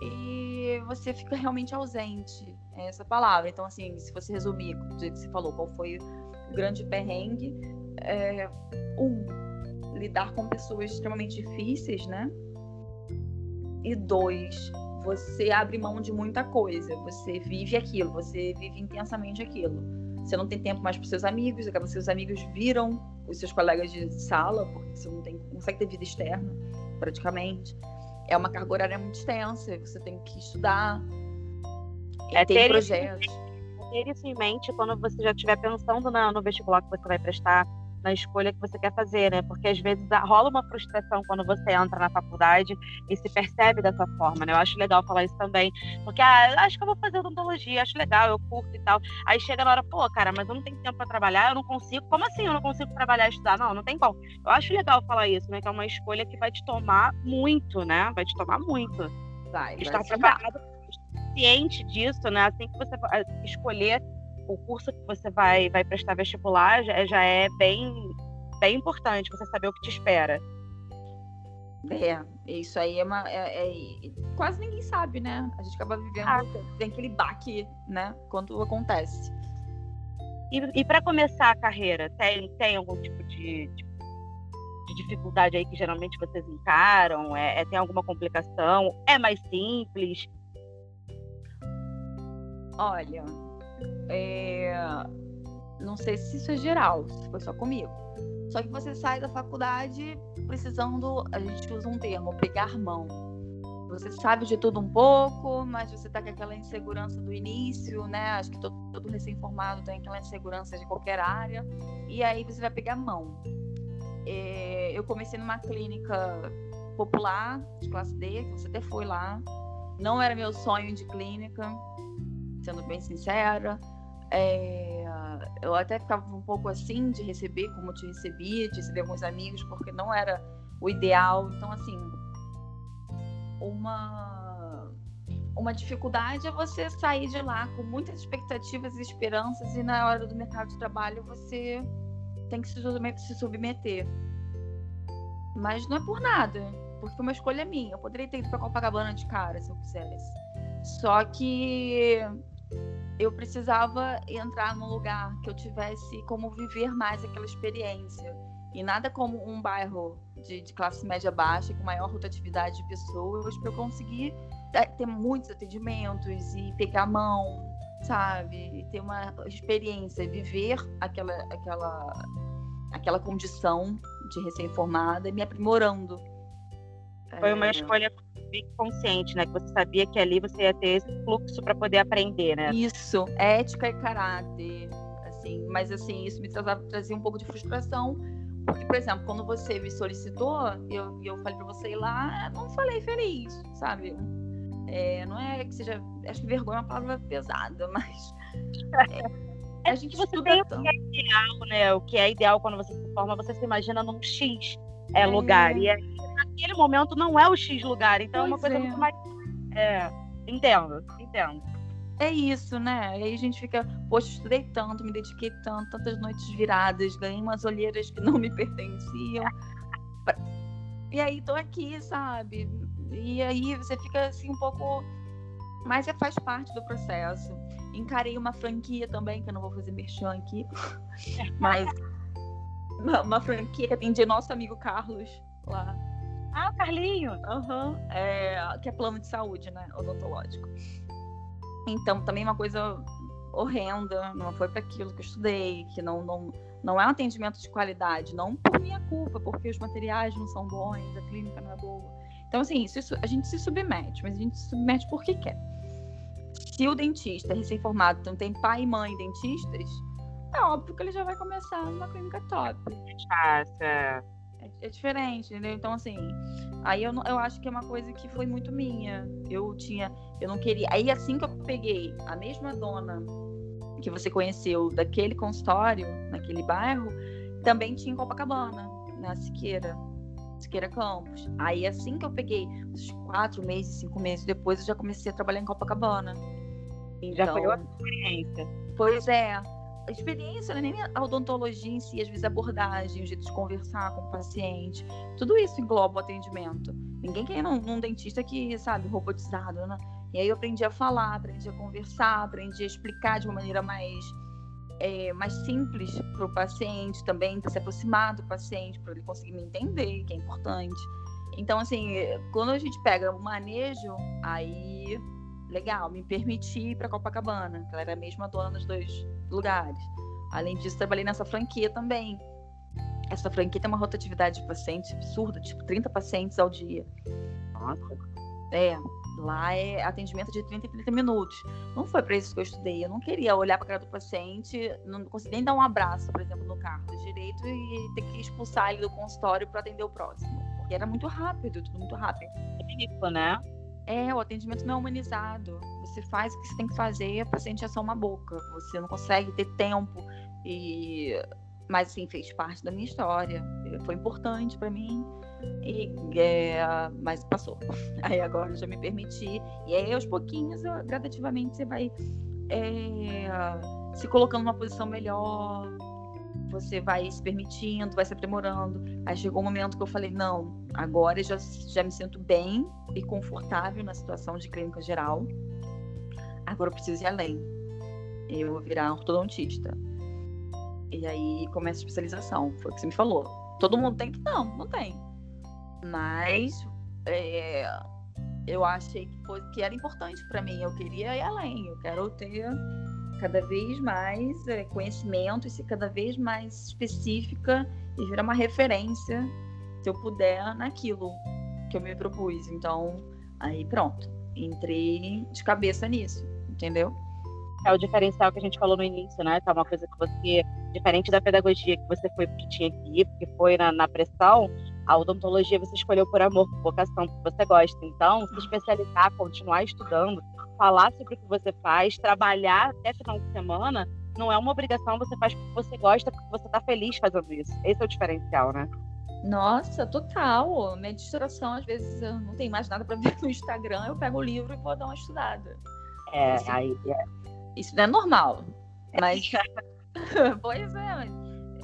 e você fica realmente ausente essa palavra. Então, assim, se você resumir do jeito que você falou, qual foi o grande perrengue? É, um, lidar com pessoas extremamente difíceis, né? E dois, você abre mão de muita coisa. Você vive aquilo, você vive intensamente aquilo. Você não tem tempo mais para seus amigos, acaba seus amigos viram os seus colegas de sala, porque você não, tem, não consegue ter vida externa, praticamente. É uma carga horária muito extensa, você tem que estudar, é ter projetos. Ter isso em mente quando você já estiver pensando no vestibular que você vai prestar, na escolha que você quer fazer, né? Porque às vezes rola uma frustração quando você entra na faculdade e se percebe dessa forma, né? Eu acho legal falar isso também, porque ah, acho que eu vou fazer odontologia, acho legal, eu curto e tal. Aí chega na hora, pô, cara, mas eu não tenho tempo para trabalhar, eu não consigo. Como assim eu não consigo trabalhar e estudar? Não, não tem como. Eu acho legal falar isso, né? Que é uma escolha que vai te tomar muito, né? Vai te tomar muito. Vai, Estar preparado ciente disso, né? Assim que você escolher o curso que você vai, vai prestar vestibular, já, já é bem, bem importante você saber o que te espera. É, isso aí é uma. É, é, quase ninguém sabe, né? A gente acaba vivendo. Ah. Tem aquele baque, né? Quando acontece. E, e para começar a carreira, tem, tem algum tipo de, de, de, dificuldade aí que geralmente vocês encaram? É, é, tem alguma complicação? É mais simples? Olha, é... não sei se isso é geral, se foi só comigo. Só que você sai da faculdade precisando, a gente usa um termo, pegar mão. Você sabe de tudo um pouco, mas você tá com aquela insegurança do início, né? Acho que todo, todo recém-formado tem aquela insegurança de qualquer área. E aí você vai pegar mão. É... eu comecei numa clínica popular, de classe D, que você até foi lá. Não era meu sonho de clínica, sendo bem sincera. É, eu até ficava um pouco assim de receber, como te recebi, de receber alguns amigos, porque não era o ideal. Então, assim, uma uma dificuldade é você sair de lá com muitas expectativas e esperanças e na hora do mercado de trabalho você tem que se submeter. Mas não é por nada, porque foi uma escolha minha. Eu poderia ter ido para Copacabana de cara se eu quisesse. Só que eu precisava entrar num lugar que eu tivesse como viver mais aquela experiência. E nada como um bairro de, de classe média baixa, com maior rotatividade de pessoas, para eu conseguir ter muitos atendimentos e pegar a mão, sabe? E ter uma experiência, viver aquela, aquela, aquela condição de recém-formada e me aprimorando. Foi uma é... escolha consciente, né? Que você sabia que ali você ia ter esse fluxo para poder aprender, né? Isso, ética e caráter, assim. Mas assim, isso me trazia, trazia um pouco de frustração, porque, por exemplo, quando você me solicitou, eu, eu falei para você ir lá, não falei feliz, sabe? É, não é que seja. Acho que vergonha é uma palavra pesada, mas. É, a gente você tem tanto. o que é ideal, né? O que é ideal quando você se forma, você se imagina num X é, lugar. É. E aí, naquele momento não é o X lugar. Então pois é uma coisa é. muito mais. É, entendo, entendo. É isso, né? E aí a gente fica, poxa, estudei tanto, me dediquei tanto, tantas noites viradas, ganhei umas olheiras que não me pertenciam. E aí tô aqui, sabe? E aí você fica assim um pouco. Mas é, faz parte do processo. Encarei uma franquia também, que eu não vou fazer merchan aqui. Mas uma, uma franquia que atendia nosso amigo Carlos lá. Ah, o Carlinho! Uhum. É, que é plano de saúde, né? Odontológico. Então, também uma coisa horrenda, não foi para aquilo que eu estudei, que não, não, não é um atendimento de qualidade, não por minha culpa, porque os materiais não são bons, a clínica não é boa. Então, assim, isso, a gente se submete, mas a gente se submete porque quer. Se o dentista é recém-formado, então tem pai e mãe dentistas, é óbvio que ele já vai começar numa clínica top. É, é diferente, entendeu? Então, assim, aí eu, eu acho que é uma coisa que foi muito minha. Eu tinha, eu não queria. Aí, assim que eu peguei a mesma dona que você conheceu daquele consultório, naquele bairro, também tinha em Copacabana, na Siqueira. Siqueira Campos. Aí, assim que eu peguei, uns quatro meses, cinco meses depois, eu já comecei a trabalhar em Copacabana. Então, já foi outra experiência. Pois é. Experiência não é nem a odontologia em si, às vezes a abordagem, o jeito de conversar com o paciente. Tudo isso engloba o atendimento. Ninguém quer ir num, num dentista que, sabe, robotizado, né? E aí eu aprendi a falar, aprendi a conversar, aprendi a explicar de uma maneira mais é, mais simples para o paciente também, para se aproximar do paciente, para ele conseguir me entender, que é importante. Então, assim, quando a gente pega o manejo, aí, legal, me permiti ir para Copacabana, que ela era a mesma dona dos dois lugares. Além disso, trabalhei nessa franquia também. Essa franquia tem uma rotatividade de pacientes absurda, tipo 30 pacientes ao dia. Nossa. É, Lá é atendimento de 30 e 30 minutos. Não foi para isso que eu estudei. Eu não queria olhar para a cara do paciente, não consegui nem dar um abraço, por exemplo, no carro do direito e ter que expulsar ele do consultório para atender o próximo. Porque era muito rápido, tudo muito rápido. Clínico, né? É, o atendimento não é humanizado. Você faz o que você tem que fazer, a paciente é só uma boca. Você não consegue ter tempo e mas assim fez parte da minha história. Foi importante para mim e, é, mas passou. Aí agora eu já me permiti. E aí, aos pouquinhos, gradativamente, você vai é, se colocando numa posição melhor. Você vai se permitindo, vai se aprimorando. Aí chegou um momento que eu falei: não, agora já, já me sinto bem e confortável na situação de clínica geral. Agora eu preciso ir além. Eu vou virar ortodontista. E aí começa a especialização. Foi o que você me falou. Todo mundo tem que? Não, não tem mas é, eu achei que, foi, que era importante para mim. Eu queria ir além. Eu quero ter cada vez mais é, conhecimento e ser cada vez mais específica e virar uma referência, se eu puder, naquilo que eu me propus. Então, aí pronto. Entrei de cabeça nisso, entendeu? É o diferencial que a gente falou no início, né? Que é uma coisa que você, diferente da pedagogia que você foi porque tinha que ir, porque foi na, na pressão, a odontologia você escolheu por amor, por vocação, porque você gosta. Então, se especializar, continuar estudando, falar sobre o que você faz, trabalhar até final de semana, não é uma obrigação, você faz porque você gosta, porque você está feliz fazendo isso. Esse é o diferencial, né? Nossa, total. Minha distração, às vezes, eu não tenho mais nada para ver no Instagram, eu pego o livro e vou dar uma estudada. É, isso, aí é. Isso não é normal. Mas. pois é,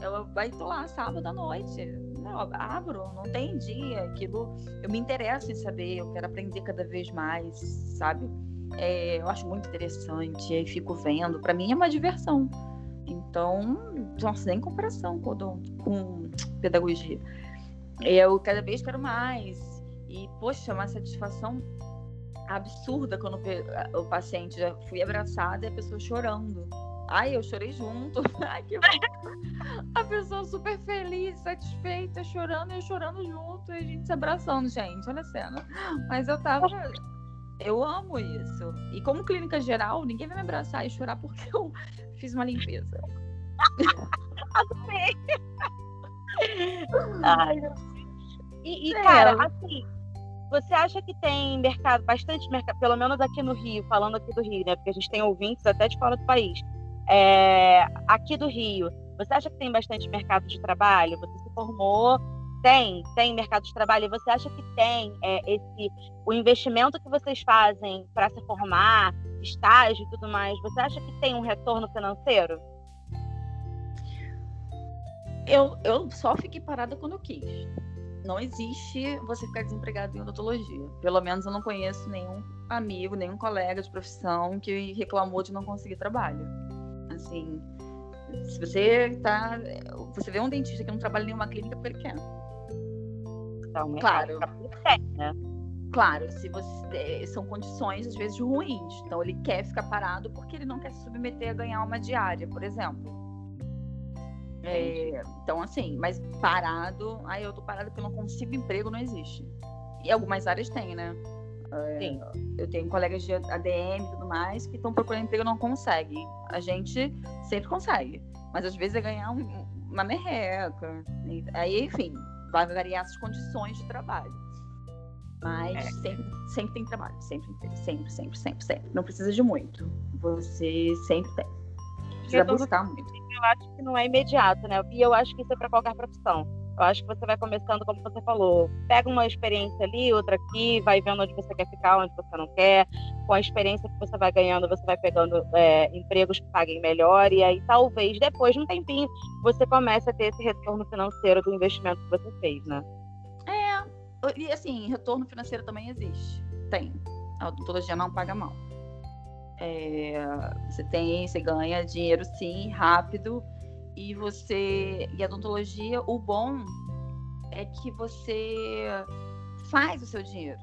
eu vai lá sábado à noite. Não, abro, não tem dia. Aquilo. Eu me interesso em saber, eu quero aprender cada vez mais, sabe? É, eu acho muito interessante, aí fico vendo. Para mim é uma diversão. Então, nossa, nem comparação com, com pedagogia. Eu cada vez quero mais. E, poxa, uma satisfação absurda quando o paciente já fui abraçada e a pessoa chorando. Ai, eu chorei junto. Ai, que A pessoa super feliz, satisfeita, chorando e eu chorando junto, e a gente se abraçando, gente. Olha a cena. Mas eu tava. Eu amo isso. E como clínica geral, ninguém vai me abraçar e chorar porque eu fiz uma limpeza. Adorei. Ai, e, e é. cara, assim, você acha que tem mercado, bastante mercado, pelo menos aqui no Rio, falando aqui do Rio, né? Porque a gente tem ouvintes até de fora do país. É, aqui do Rio, você acha que tem bastante mercado de trabalho? Você se formou, tem, tem mercado de trabalho. E você acha que tem é, esse o investimento que vocês fazem para se formar, estágio e tudo mais? Você acha que tem um retorno financeiro? Eu, eu só fiquei parada quando eu quis. Não existe você ficar desempregado em odontologia. Pelo menos eu não conheço nenhum amigo, nenhum colega de profissão que reclamou de não conseguir trabalho. Assim, se você tá. Você vê um dentista que não trabalha em nenhuma clínica porque ele quer. Então, claro. É, né? Claro, se você é, são condições às vezes ruins. Então ele quer ficar parado porque ele não quer se submeter a ganhar uma diária, por exemplo. É, então, assim, mas parado, aí eu tô parado porque eu não consigo emprego, não existe. E algumas áreas tem, né? É, Sim. Eu tenho colegas de ADM e tudo mais que estão procurando emprego e não conseguem. A gente sempre consegue. Mas às vezes é ganhar um, uma merreca. Aí, enfim, vai variar as condições de trabalho. Mas é. sempre, sempre tem trabalho. Sempre, sempre, sempre, sempre, sempre. Não precisa de muito. Você sempre tem. Precisa buscar muito eu acho que não é imediato, né? E eu acho que isso é para qualquer profissão. Eu acho que você vai começando, como você falou, pega uma experiência ali, outra aqui, vai vendo onde você quer ficar, onde você não quer. Com a experiência que você vai ganhando, você vai pegando é, empregos que paguem melhor, e aí talvez depois de um tempinho você comece a ter esse retorno financeiro do investimento que você fez, né? É, e assim, retorno financeiro também existe. Tem. A odontologia não paga mal. É, você tem, você ganha dinheiro sim, rápido, e você. E a odontologia, o bom é que você faz o seu dinheiro.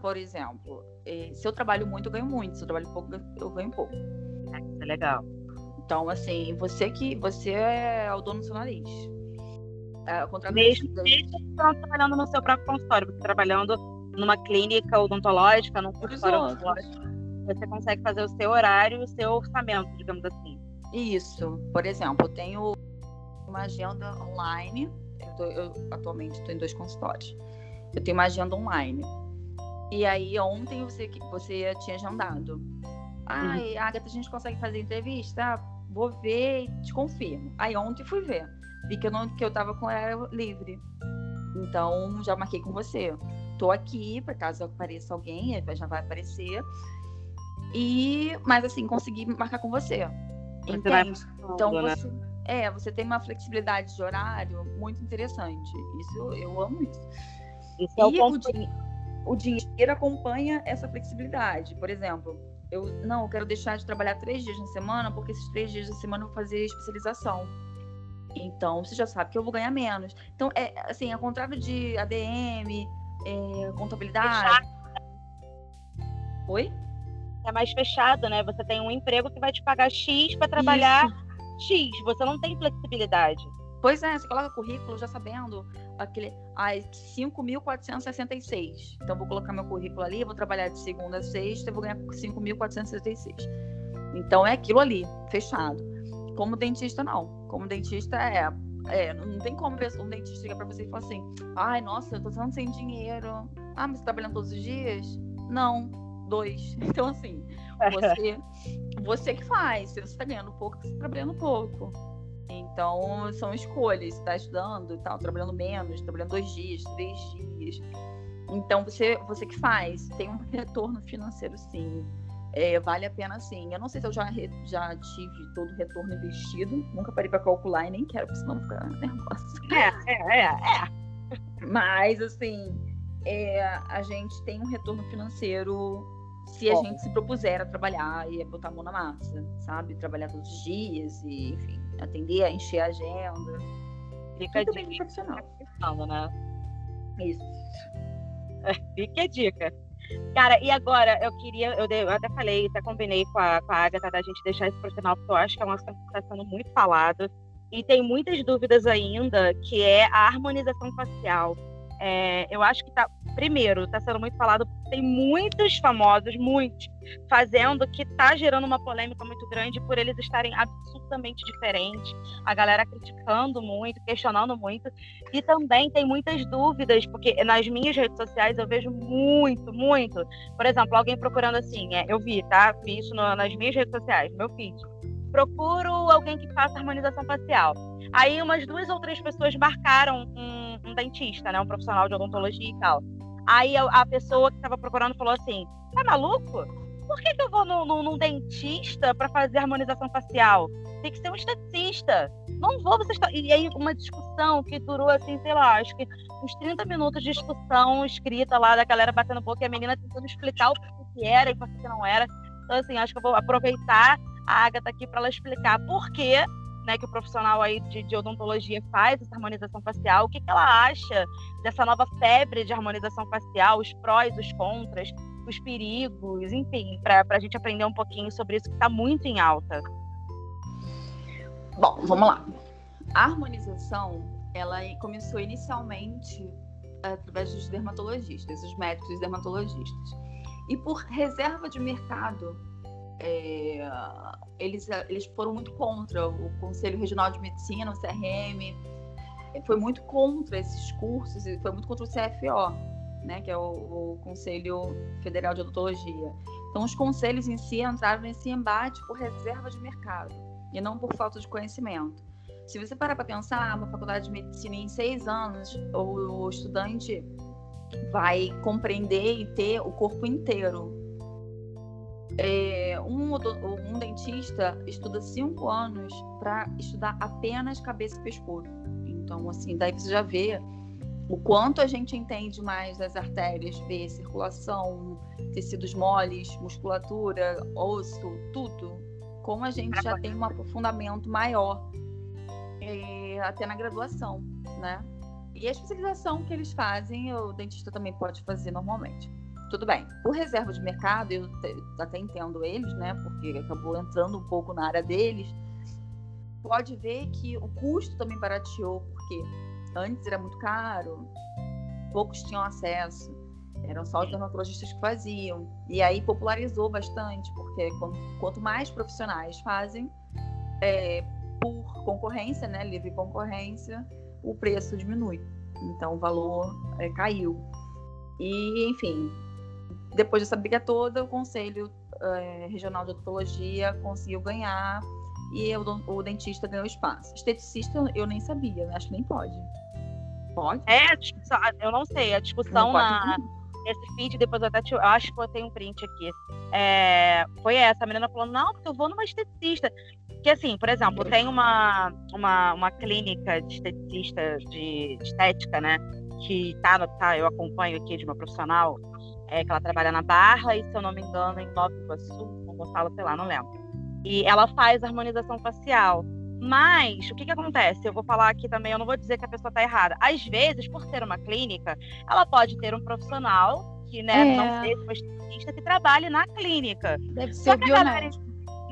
Por exemplo, é, se eu trabalho muito, eu ganho muito. Se eu trabalho pouco, eu ganho pouco. Isso é legal. Então, assim, você que você é o dono do seu nariz. É, mesmo, mesmo trabalhando no seu próprio consultório, você trabalhando numa clínica odontológica, num consultório odontológico você consegue fazer o seu horário, o seu orçamento, digamos assim. Isso. Por exemplo, eu tenho uma agenda online. Eu, tô, eu atualmente estou em dois consultórios. Eu tenho uma agenda online. E aí, ontem você, você tinha agendado. Ai, uhum. Agatha, a gente consegue fazer entrevista? vou ver e te confirmo. Aí ontem fui ver. Vi que eu, não, que eu tava com ela livre. Então, já marquei com você. Tô aqui, para caso apareça alguém, já vai aparecer. E, mas assim, conseguir marcar com você. Entende? Então né? você, é, você tem uma flexibilidade de horário muito interessante. Isso eu amo isso. isso é e o, o, din o dinheiro acompanha essa flexibilidade. Por exemplo, eu não, eu quero deixar de trabalhar três dias na semana, porque esses três dias da semana eu vou fazer especialização. Então, você já sabe que eu vou ganhar menos. Então, é assim, ao contrário de ADM, é, contabilidade. Oi? É mais fechado, né? Você tem um emprego que vai te pagar X para trabalhar Isso. X. Você não tem flexibilidade. Pois é, você coloca currículo já sabendo aquele ai, 5.466. Então, vou colocar meu currículo ali, vou trabalhar de segunda a sexta, vou ganhar 5.466. Então, é aquilo ali, fechado. Como dentista, não. Como dentista, é. é não tem como um dentista chegar para você e falar assim: ai, nossa, eu tô tão sem dinheiro. Ah, mas você tá trabalhando todos os dias? Não dois. Então, assim, você, você que faz. Se você está ganhando pouco, você está trabalhando pouco. Então, são escolhas. Você está estudando e tal, trabalhando menos, trabalhando dois dias, três dias. Então, você, você que faz. Tem um retorno financeiro, sim. É, vale a pena, sim. Eu não sei se eu já, já tive todo o retorno investido. Nunca parei para calcular e nem quero, porque senão ficar nervosa. É, é, é, é. Mas, assim, é, a gente tem um retorno financeiro se a Bom. gente se propuser a trabalhar e a botar a mão na massa, sabe? Trabalhar todos os dias e, enfim, atender, a encher a agenda. Fica Tudo a dica. profissional. Falando, né? Isso. Fica a dica. Cara, e agora eu queria, eu, eu até falei, até combinei com a, com a Agatha da gente deixar isso pro final, porque eu acho que é um assunto que está sendo muito falado. E tem muitas dúvidas ainda, que é a harmonização facial. É, eu acho que tá, primeiro, está sendo muito falado porque tem muitos famosos, muitos, fazendo que está gerando uma polêmica muito grande por eles estarem absolutamente diferentes, a galera criticando muito, questionando muito, e também tem muitas dúvidas, porque nas minhas redes sociais eu vejo muito, muito, por exemplo, alguém procurando assim, é, eu vi, tá? Vi isso no, nas minhas redes sociais, meu feed. Procuro alguém que faça harmonização facial. Aí umas duas ou três pessoas marcaram um um dentista, né? Um profissional de odontologia e tal. Aí a, a pessoa que estava procurando falou assim: tá maluco? Por que, que eu vou num, num, num dentista para fazer harmonização facial? Tem que ser um esteticista. Não vou, você está. E aí, uma discussão que durou, assim, sei lá, acho que uns 30 minutos de discussão escrita lá da galera batendo boca e a menina tentando explicar o que era e o que não era. Então, assim, acho que eu vou aproveitar a Agatha aqui para ela explicar por que né, que o profissional aí de, de, odontologia faz essa harmonização facial, o que, que ela acha dessa nova febre de harmonização facial, os prós, os contras, os perigos, enfim, para a gente aprender um pouquinho sobre isso que está muito em alta. Bom, vamos lá. A harmonização, ela começou inicialmente através dos dermatologistas, os médicos dermatologistas. E por reserva de mercado, é, eles, eles foram muito contra. O Conselho Regional de Medicina, o CRM, foi muito contra esses cursos foi muito contra o CFO, né, que é o, o Conselho Federal de Odontologia. Então, os conselhos em si entraram nesse embate por reserva de mercado e não por falta de conhecimento. Se você parar para pensar, uma faculdade de medicina em seis anos, o, o estudante vai compreender e ter o corpo inteiro é, um, um dentista estuda cinco anos para estudar apenas cabeça e pescoço. Então, assim, daí você já vê o quanto a gente entende mais das artérias, vê circulação, tecidos moles, musculatura, osso, tudo. Como a gente já tem um aprofundamento maior é, até na graduação, né? E a especialização que eles fazem, o dentista também pode fazer normalmente. Tudo bem. Por reserva de mercado, eu até entendo eles, né? Porque acabou entrando um pouco na área deles. Pode ver que o custo também barateou, porque antes era muito caro, poucos tinham acesso, eram só os dermatologistas que faziam. E aí popularizou bastante, porque quanto mais profissionais fazem, é, por concorrência, né? Livre concorrência, o preço diminui. Então o valor é, caiu. E, enfim, depois dessa briga toda, o Conselho é, Regional de Odontologia conseguiu ganhar e o, o, dentista ganhou espaço. Esteticista eu nem sabia, acho que nem pode. Pode? É, eu não sei, a discussão na, nesse feed, depois eu até te, eu acho que eu tenho um print aqui. É, foi essa, a menina falando, não, porque eu vou numa esteticista. Que assim, por exemplo, tem uma, uma, uma clínica de esteticista de estética, né? Que tá, tá, eu acompanho aqui de uma profissional é, que ela trabalha na Barra e, se eu não me engano, em Nova Iguaçu, São Gonçalo, sei lá, não lembro. E ela faz harmonização facial. Mas, o que, que acontece? Eu vou falar aqui também, eu não vou dizer que a pessoa está errada. Às vezes, por ser uma clínica, ela pode ter um profissional que né, é. não seja uma esteticista que trabalhe na clínica. Deve ser galera,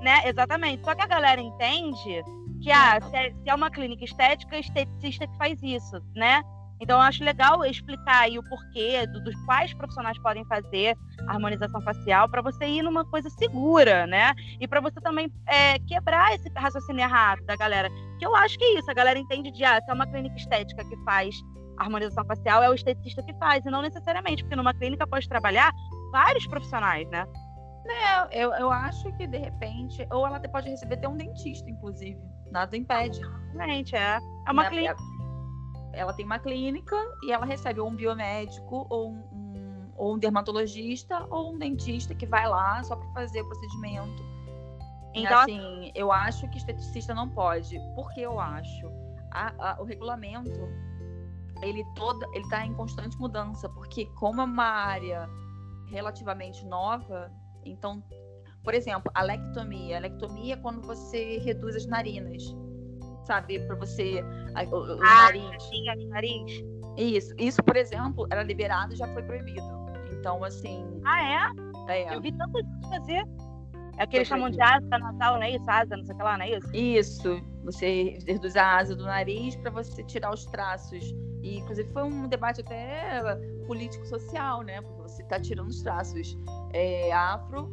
né, Exatamente. Só que a galera entende que ah, se é, se é uma clínica estética, esteticista que faz isso, né? Então, eu acho legal explicar aí o porquê do, dos quais profissionais podem fazer harmonização facial para você ir numa coisa segura, né? E para você também é, quebrar esse raciocínio errado da galera. Que eu acho que é isso, a galera entende de, ah, se é uma clínica estética que faz harmonização facial, é o esteticista que faz, e não necessariamente, porque numa clínica pode trabalhar vários profissionais, né? É, eu, eu acho que de repente, ou ela pode receber até um dentista, inclusive. Nada impede. Realmente, é. É uma né? clínica. Ela tem uma clínica e ela recebe ou um biomédico, ou um, um- ou um dermatologista, ou um dentista que vai lá só para fazer o procedimento. Então, assim, eu acho que esteticista não pode. Por que eu acho? A- a- o regulamento, ele todo, ele tá em constante mudança, porque como é uma área relativamente nova, então, por exemplo, a lectomia. A lectomia é quando você reduz as narinas, sabe? Para você... o, o Ah, nariz. sim, a nariz. Isso, isso, por exemplo, era liberado e já foi proibido. Então, assim, Ah, é? é, Eu vi tanta gente fazer. É o que eles chamam de proibido. asa nasal, não é isso? Asa, não sei o que lá, não é isso? isso. Você reduz a asa do nariz para você tirar os traços. E, inclusive, foi um debate até político-social, né? Porque você está tirando os traços é, afro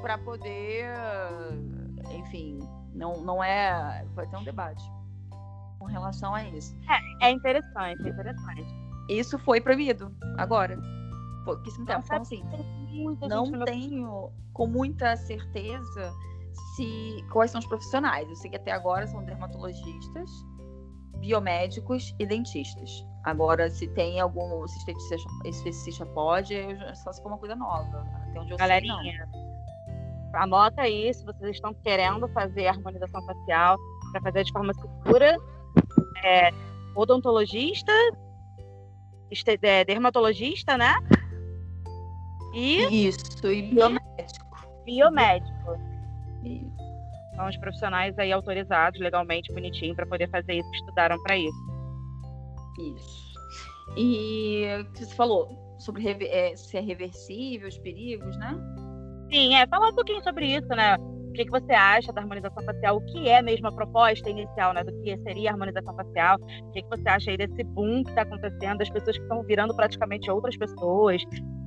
para poder, enfim, não, não é. Vai ter um debate com relação a isso. É interessante, é interessante. Isso foi proibido agora. Pouquíssimo tempo. Então, assim, não tenho com muita certeza se quais são os profissionais. Eu sei que até agora são dermatologistas, biomédicos e dentistas. Agora, se tem algum se esteticista, esteticista pode, eu já- só se for uma coisa nova. Até onde eu Galerinha, anota aí se vocês estão querendo fazer harmonização facial para fazer de forma segura. É, odontologista, este- é, dermatologista, né? E. Isso, e biomédico. biomédico. Isso. São os profissionais aí autorizados legalmente, bonitinho, para poder fazer isso, estudaram para isso. Isso. E o que você falou sobre é, se é reversível, os perigos, né? Sim, é, falar um pouquinho sobre isso, né? O que, que você acha da harmonização facial? O que é mesmo a proposta inicial, né? Do que seria a harmonização facial? O que, que você acha aí desse boom que está acontecendo, das pessoas que estão virando praticamente outras pessoas?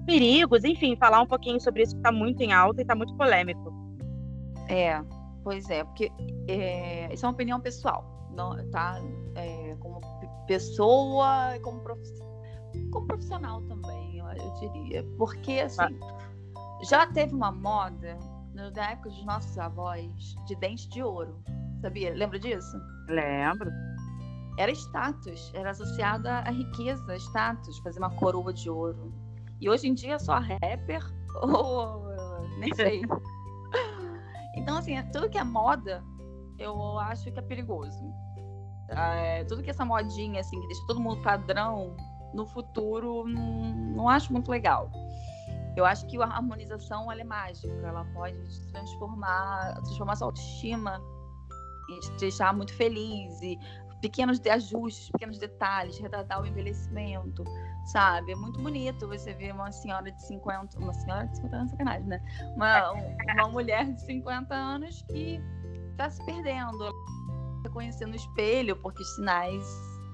Perigos, enfim, falar um pouquinho sobre isso que está muito em alta e está muito polêmico. É, pois é, porque é, isso é uma opinião pessoal, não, tá? É, como pe- pessoa como, profi- como profissional também, eu, eu diria. Porque, assim, já teve uma moda na época dos nossos avós de dente de ouro, sabia? Lembra disso? Lembro. Era status, era associada à riqueza, status, fazer uma coroa de ouro. E hoje em dia é só rapper ou nem sei. Então, assim, é- tudo que é moda, eu acho que é perigoso. É, tudo que é essa modinha, assim, que deixa todo mundo padrão, no futuro, não, não acho muito legal. Eu acho que a harmonização, ela é mágica. Ela pode te transformar, transformar sua autoestima e te deixar muito feliz. E pequenos ajustes, pequenos detalhes, retratar o envelhecimento, sabe? É muito bonito você ver uma senhora de 50, uma senhora de 50 anos, sacanagem, né? Uma, um- uma mulher de 50 anos que tá se perdendo, ela tá reconhecendo o espelho, porque os sinais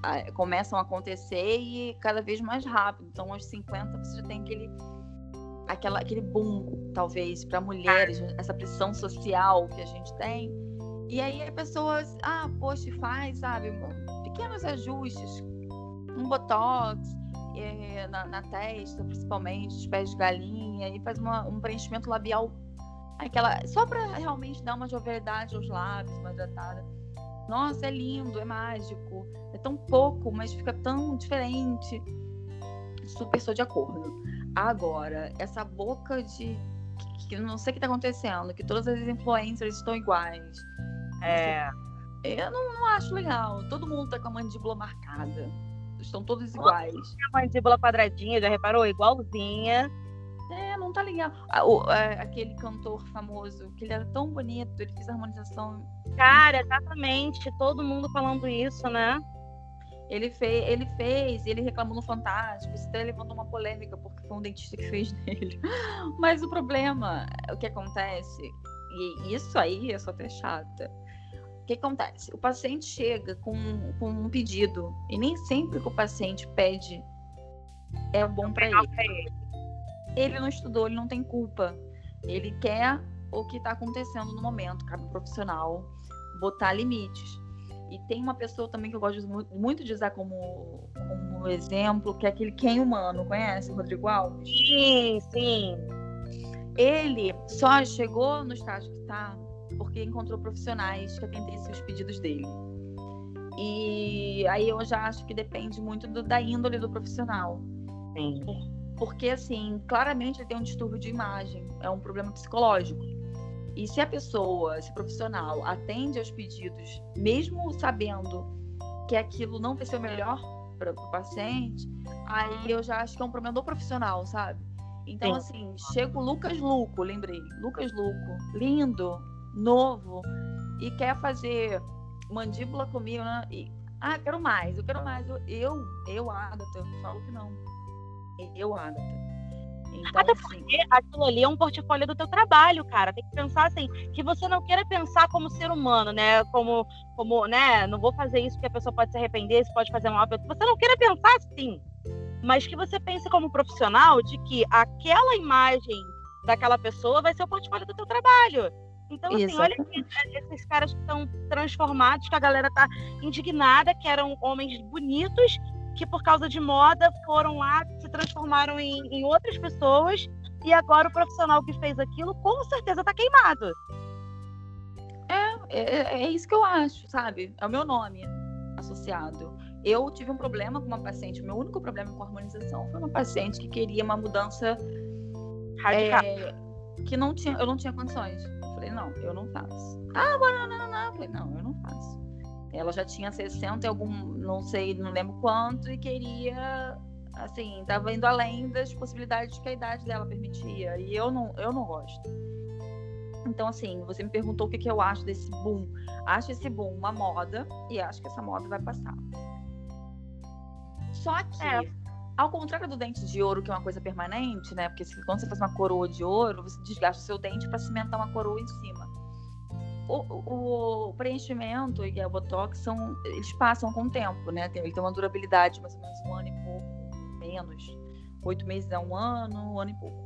ah, começam a acontecer e cada vez mais rápido. Então, aos 50 você já tem aquele aquela, aquele boom, talvez, para mulheres, essa pressão social que a gente tem. E aí a pessoa, ah, poxa, faz, sabe, pequenos ajustes, um botox eh, na, na testa, principalmente, os pés de galinha, e faz uma- um preenchimento labial, aquela, só para realmente dar uma jovialidade aos lábios, uma hidratada. Nossa, é lindo, é mágico, é tão pouco, mas fica tão diferente. Super sou de acordo. Agora, essa boca de que, que não sei o que tá acontecendo, que todas as influencers estão iguais. É, Eu não, não acho legal. Todo mundo tá com a mandíbula marcada. Estão todos iguais. a mandíbula quadradinha, já reparou? Igualzinha. É, não tá legal. Ah, o- é, aquele cantor famoso, que ele era tão bonito, ele fez a harmonização. Cara, exatamente. Todo mundo falando isso, né? Ele, fe ele fez, ele reclamou no Fantástico, isso até levantou uma polêmica, porque foi um dentista que fez nele. Mas o problema, o que acontece, e isso aí eu sou até chata. O que acontece? O paciente chega com, com um pedido, e nem sempre o que o paciente pede é bom para ele. ele não estudou, ele não tem culpa. Ele quer o que está acontecendo no momento, cabe ao profissional botar limites. E tem uma pessoa também que eu gosto mu- muito de usar como, como exemplo, que é aquele quem humano, conhece o Rodrigo Alves? Sim, sim. Ele só chegou no estágio que está porque encontrou profissionais que atendessem os pedidos dele. E aí eu já acho que depende muito do, da índole do profissional. Sim. Porque, assim, claramente ele tem um distúrbio de imagem, é um problema psicológico. E se a pessoa, esse profissional, atende aos pedidos, mesmo sabendo que aquilo não vai ser o melhor para o paciente, aí eu já acho que é um problema do profissional, sabe? Então, Sim. assim, chega o Lucas Luco, lembrei. Lucas Luco, lindo, novo, e quer fazer mandíbula comigo, né? E, ah, quero mais, eu quero mais. Eu, eu, eu Agatha, falo que não. Eu, Agatha. Então, Até porque assim, aquilo ali é um portfólio do teu trabalho, cara. Tem que pensar assim, que você não queira pensar como ser humano, né? Como, como, né? Não vou fazer isso porque a pessoa pode se arrepender, se pode fazer mal. Você não queira pensar assim. Mas que você pense como profissional de que aquela imagem daquela pessoa vai ser o portfólio do teu trabalho. Então, assim, olha esses caras que estão transformados, que a galera tá indignada, que eram homens bonitos, que por causa de moda foram lá, se transformaram em, em outras pessoas, e agora o profissional que fez aquilo com certeza tá queimado. É, é, é isso que eu acho, sabe? É o meu nome associado. Eu tive um problema com uma paciente, o meu único problema com a harmonização foi uma paciente que queria uma mudança radical. É, que não tinha, eu não tinha condições falei, não, eu não faço. Ah, não, não, não, não. Falei, não, eu não faço. Ela já tinha 60 algum, não sei, não lembro quanto, e queria, assim, tava indo além das possibilidades que a idade dela permitia. E eu não, eu não gosto. Então, assim, você me perguntou o que, que eu acho desse boom. Acho esse boom uma moda e acho que essa moda vai passar. Só que é. Ao contrário do dente de ouro, que é uma coisa permanente, né? Porque se, quando você faz uma coroa de ouro, você desgasta o seu dente para cimentar uma coroa em cima. O, o, preenchimento e o botox são, eles passam com o tempo, né? Ele tem uma durabilidade mais ou menos um ano e pouco, menos. Oito meses a um ano, um ano e pouco.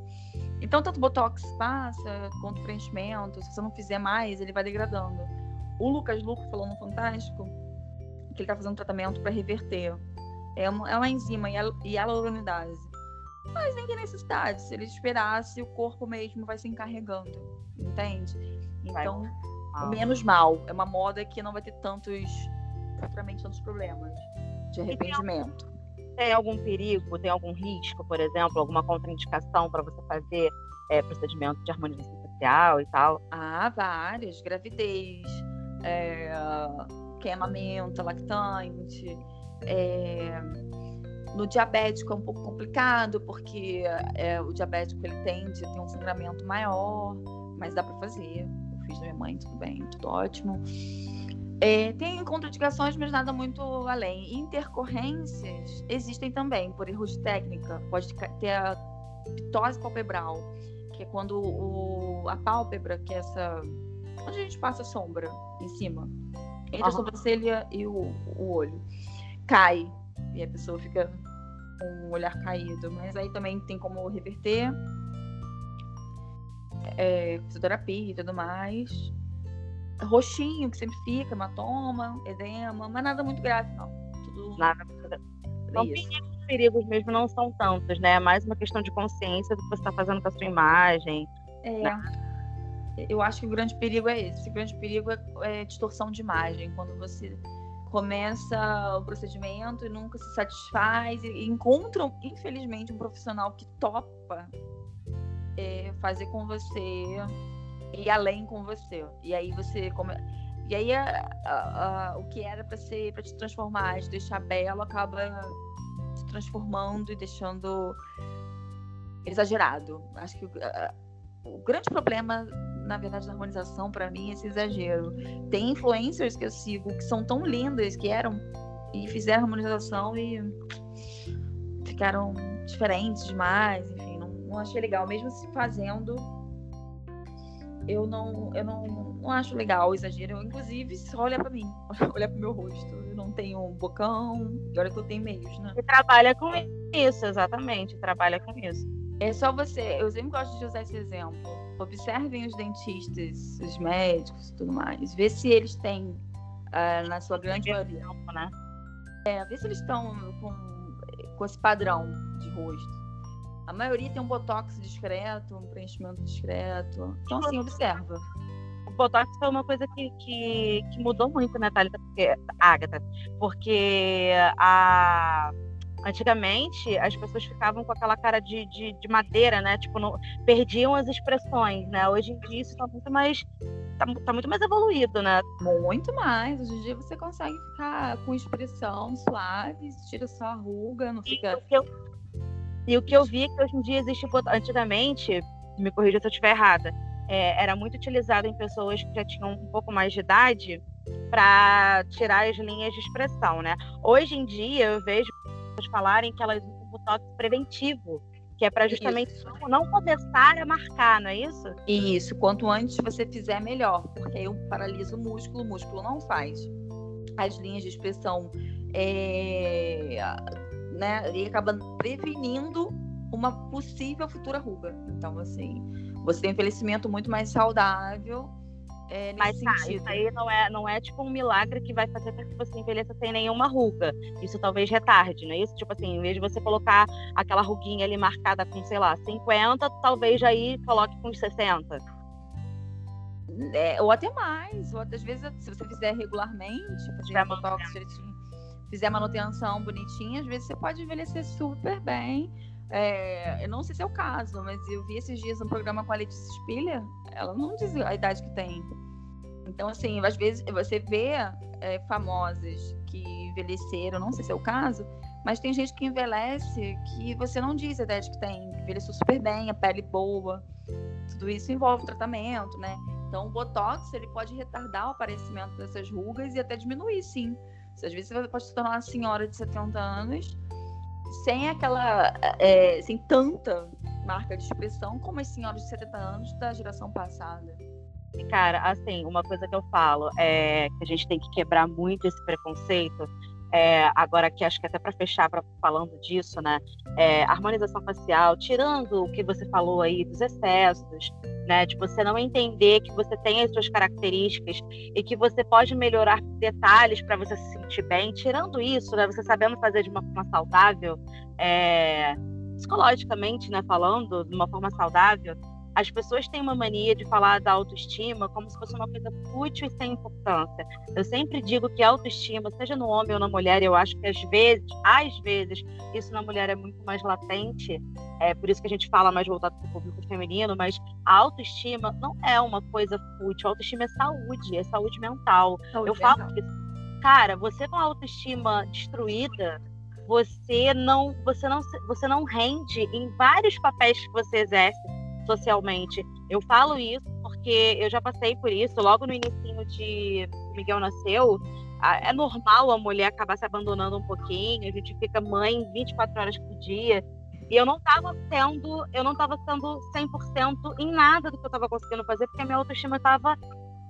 Então, tanto o botox passa quanto o preenchimento. Se você não fizer mais, ele vai degradando. O Lucas Luco falou no Fantástico que ele está fazendo um tratamento para reverter é uma, é uma enzima hialuronidase. Mas nem tem necessidade. Se ele esperasse, o corpo mesmo vai se encarregando. Entende? Então, ah. menos mal. É uma moda que não vai ter tantos, futuramente, tantos problemas de arrependimento. Tem algum perigo, tem algum risco, por exemplo, alguma contraindicação para você fazer é, procedimento de harmonização facial e tal? Ah, vários. Gravidez, é, queimamento, lactante, é, no diabético é um pouco complicado, porque é, o diabético ele tende a ter um sangramento maior, mas dá para fazer. Fiz da minha mãe, tudo bem, tudo ótimo. É, tem contraindicações, mas nada muito além. Intercorrências existem também, por erros de técnica. Pode ter a pitose palpebral, que é quando o, a pálpebra, que é essa. onde a gente passa a sombra em cima, entre uhum. a sobrancelha e o, o olho cai e a pessoa fica com o olhar caído. Mas aí também tem como reverter é, fisioterapia e tudo mais. Roxinho, que sempre fica, hematoma, edema, mas nada muito grave, não. Tudo nada muito grave. Então, os perigos mesmo não são tantos, né? É mais uma questão de consciência do que você está fazendo com a sua imagem. É. Né? Eu acho que o grande perigo é esse. O grande perigo é, é distorção de imagem. Quando você começa o procedimento e nunca se satisfaz e encontram, infelizmente, um profissional que topa é, fazer com você e além com você. E aí você come... e aí a, a, a, o que era para ser para te transformar, te deixar belo, acaba se transformando e deixando exagerado. Acho que o grande problema na verdade, da harmonização, para mim, esse exagero. Tem influencers que eu sigo que são tão lindas que eram e fizeram harmonização e ficaram diferentes demais, enfim, não, achei legal. Mesmo se fazendo, eu não, eu não, não acho legal o exagero. Eu, inclusive, só olhar para mim, olhar para meu rosto. Eu não tenho um bocão, e olha que eu tenho meios, né? E trabalha com isso, exatamente, trabalha com isso. É só você, eu sempre gosto de usar esse exemplo observem os dentistas, os médicos e tudo mais. Vê se eles têm, uh, na sua grande maioria. Né? É, vê se eles estão com, com esse padrão de rosto. A maioria tem um botox discreto, um preenchimento discreto. Então, assim, observa. O botox foi uma coisa que, que, que mudou muito, né, Thalita? Porque, Agatha, porque a Antigamente, as pessoas ficavam com aquela cara de, de, de madeira, né? Tipo, não, perdiam as expressões, né? Hoje em dia isso está muito mais tá, tá, muito mais evoluído, né? Muito mais. Hoje em dia você consegue ficar com expressão suave, tira só a ruga, não fica. E eu, e o que eu vi é que hoje em dia existe. Antigamente, me corrija se eu estiver errada, é, era muito utilizado em pessoas que já tinham um pouco mais de idade para tirar as linhas de expressão, né? Hoje em dia eu vejo pessoas falarem que elas usam botox preventivo, que é para justamente isso. não começar a marcar, não é isso? Isso, quanto antes você fizer, melhor, porque aí paralisa o músculo, o músculo não faz. As linhas de expressão é, né, e acaba prevenindo uma possível futura ruga. Então, assim, você tem um envelhecimento muito mais saudável é, Mas tá, isso aí não é, não é tipo um milagre que vai fazer com que você envelheça sem nenhuma ruga. Isso talvez retarde, não é isso? Tipo assim, em vez de você colocar aquela ruguinha ali marcada com, sei lá, 50, talvez aí coloque com 60. É, ou até mais, ou às vezes, se você fizer regularmente, fazer botox direitinho, fizer manutenção bonitinha, às vezes você pode envelhecer super bem. É, eu não sei se é o caso, mas eu vi esses dias um programa com a Letícia Spiller, ela não diz a idade que tem. Então, assim, às vezes você vê é, famosas que envelheceram, não sei se é o caso, mas tem gente que envelhece que você não diz a idade que tem, envelheceu super bem, a pele boa. Tudo isso envolve tratamento, né? Então, o Botox, ele pode retardar o aparecimento dessas rugas e até diminuir, sim. Às vezes você pode se tornar uma senhora de 70 anos sem aquela, é, sem tanta marca de expressão como as senhoras de 70 anos da geração passada. Cara, assim, uma coisa que eu falo é que a gente tem que quebrar muito esse preconceito. É, agora aqui acho que até para fechar pra, falando disso, né? É, harmonização facial, tirando o que você falou aí dos excessos, né? De você não entender que você tem as suas características e que você pode melhorar detalhes para você se sentir bem. Tirando isso, né? Você sabendo fazer de uma forma saudável, é, psicologicamente, né? Falando de uma forma saudável, as pessoas têm uma mania de falar da autoestima como se fosse uma coisa fútil e sem importância. Eu sempre digo que a autoestima, seja no homem ou na mulher, eu acho que às vezes, às vezes, isso na mulher é muito mais latente. É por isso que a gente fala mais voltado para o público feminino, mas a autoestima não é uma coisa fútil. A autoestima é saúde, é saúde mental. Saúde eu mental. falo isso. Cara, você com a autoestima destruída, você não, você não, você não rende em vários papéis que você exerce socialmente. Eu falo isso porque eu já passei por isso. Logo no início de Miguel nasceu, é normal a mulher acabar se abandonando um pouquinho. A gente fica mãe 24 horas por dia. E eu não estava tendo, eu não estava sendo 100% em nada do que eu estava conseguindo fazer, porque a minha autoestima estava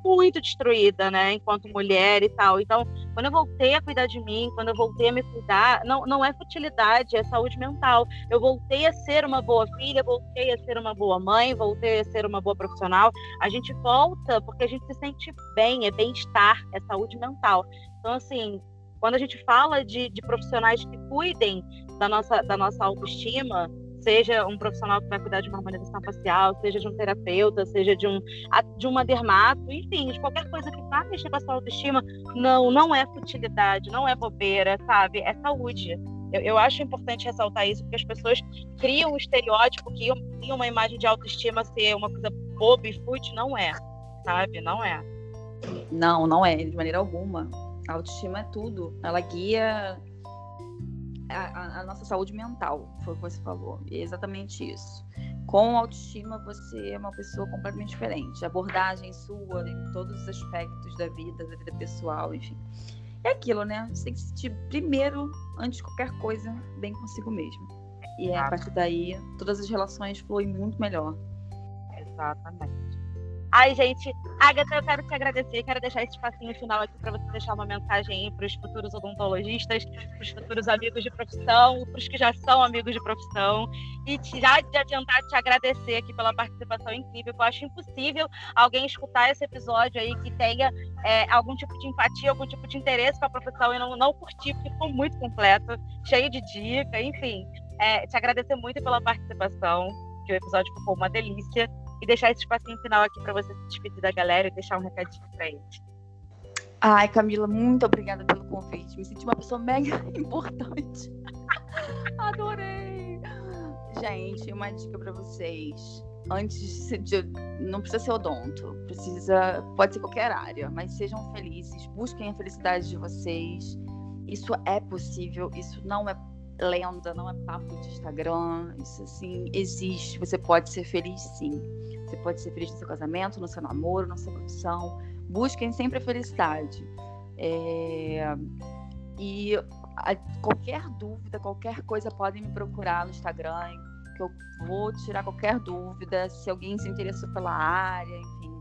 muito destruída, né, enquanto mulher e tal. Então, quando eu voltei a cuidar de mim, quando eu voltei a me cuidar, não, não é futilidade, é saúde mental. Eu voltei a ser uma boa filha, voltei a ser uma boa mãe, voltei a ser uma boa profissional. A gente volta porque a gente se sente bem, é bem-estar, é saúde mental. Então, assim, quando a gente fala de, de profissionais que cuidem da nossa, da nossa autoestima, seja um profissional que vai cuidar de uma harmonização facial, seja de um terapeuta, seja de, um, de uma dermato, enfim, de qualquer coisa que vá mexer com a sua autoestima, não, não é futilidade, não é bobeira, sabe? É saúde. Eu, eu acho importante ressaltar isso, porque as pessoas criam um estereótipo que criam uma imagem de autoestima ser uma coisa boba e fútil, não é, sabe? Não é. Não, não é, de maneira alguma. A autoestima é tudo. Ela guia a, a, nossa saúde mental, foi o que você falou. É exatamente isso. Com autoestima, você é uma pessoa completamente diferente. Abordagem sua em todos os aspectos da vida, da vida pessoal, enfim. É aquilo, né? Você tem que se sentir primeiro, antes de qualquer coisa, bem consigo mesmo. E é, a partir daí, todas as relações fluem muito melhor. Exatamente. Ai, gente, Agatha, eu quero te agradecer, quero deixar esse espacinho final aqui para você deixar uma mensagem para os futuros odontologistas, para os futuros amigos de profissão, para os que já são amigos de profissão, e te, já de adiantar te agradecer aqui pela participação incrível. Eu acho impossível alguém escutar esse episódio aí que tenha é, algum tipo de empatia, algum tipo de interesse com a profissão e não, não curtir, porque ficou muito completo, cheio de dica, enfim. é, te agradecer muito pela participação, que o episódio ficou uma delícia, e deixar esse espacinho final aqui para você se despedir da galera e deixar um recadinho para eles. Ai, Camila, muito obrigada pelo convite. Me senti uma pessoa mega importante. Adorei! Gente, uma dica para vocês. Antes de. Não precisa ser odonto, precisa. Pode ser qualquer área, mas sejam felizes, busquem a felicidade de vocês. Isso é possível, isso não é lenda, não é papo de Instagram. Isso assim existe. Você pode ser feliz sim. Você pode ser feliz no seu casamento, no seu namoro, na sua profissão. Busquem sempre a felicidade. É... E a, qualquer dúvida, qualquer coisa, podem me procurar no Instagram, que eu vou tirar qualquer dúvida. Se alguém se interessou pela área, enfim,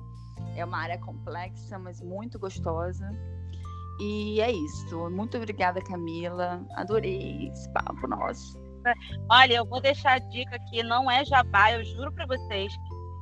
é uma área complexa, mas muito gostosa. E é isso. Muito obrigada, Camila. Adorei esse papo nosso. Olha, eu vou deixar a dica que não é jabá, eu juro para vocês.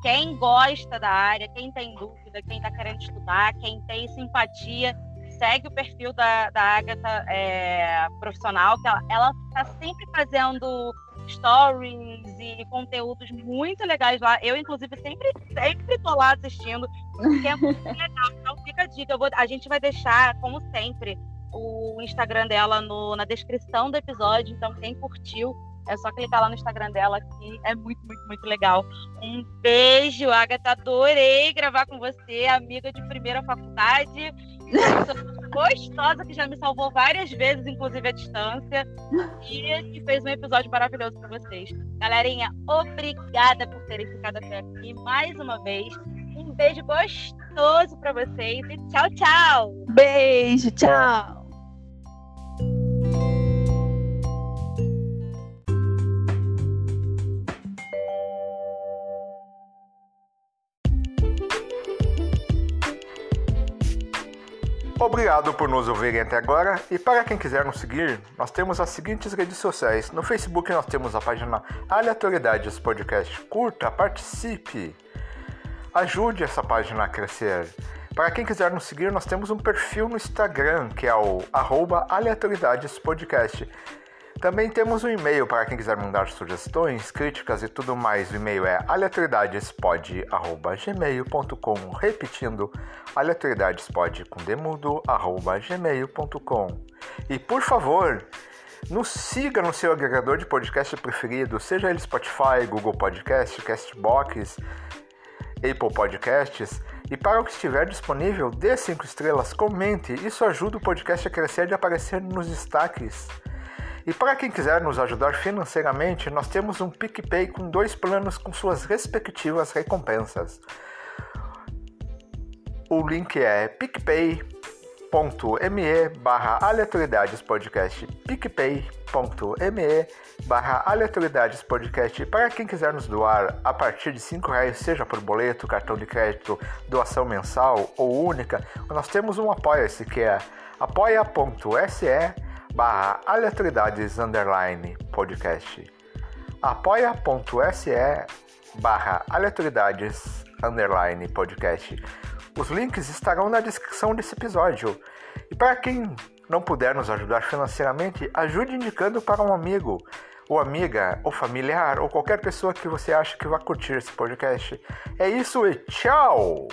Quem gosta da área, quem tem dúvida, quem está querendo estudar, quem tem simpatia, segue o perfil da, da Agatha é, profissional, que ela está sempre fazendo stories e conteúdos muito legais lá. Eu, inclusive, sempre, sempre tô lá assistindo, porque é muito legal. Então fica a dica. Vou, a gente vai deixar, como sempre, o Instagram dela no, na descrição do episódio. Então, quem curtiu, é só clicar lá no Instagram dela, que é muito, muito, muito legal. Um beijo, Agatha. Adorei gravar com você, amiga de primeira faculdade gostosa que já me salvou várias vezes, inclusive à distância, e que fez um episódio maravilhoso para vocês. Galerinha, obrigada por terem ficado até aqui mais uma vez. Um beijo gostoso para vocês e tchau, tchau. Beijo, tchau. Obrigado por nos ouvirem até agora e para quem quiser nos seguir, nós temos as seguintes redes sociais. No Facebook nós temos a página Aleatoriedades Podcast. Curta, participe, ajude essa página a crescer. Para quem quiser nos seguir, nós temos um perfil no Instagram que é o arroba Aleatoriedades Podcast. Também temos um e-mail para quem quiser mandar sugestões, críticas e tudo mais. O e-mail é aleatoriedadespod.gmail.com Repetindo, aleatoriedadespod com E por favor, nos siga no seu agregador de podcast preferido, seja ele Spotify, Google Podcast, Castbox, Apple Podcasts. E para o que estiver disponível, dê 5 estrelas, comente. Isso ajuda o podcast a crescer e aparecer nos destaques. E para quem quiser nos ajudar financeiramente, nós temos um PicPay com dois planos com suas respectivas recompensas. O link é picpay.me barra aleatoridadespodcast picpay.me barra aleatoridadespodcast para quem quiser nos doar a partir de 5 reais, seja por boleto, cartão de crédito, doação mensal ou única, nós temos um apoia-se que é apoia.se barra aleatoriedades underline podcast. Apoia.se barra aleatoriedades underline podcast. Os links estarão na descrição desse episódio. E para quem não puder nos ajudar financeiramente ajude indicando para um amigo ou amiga ou familiar ou qualquer pessoa que você acha que vai curtir esse podcast. É isso e tchau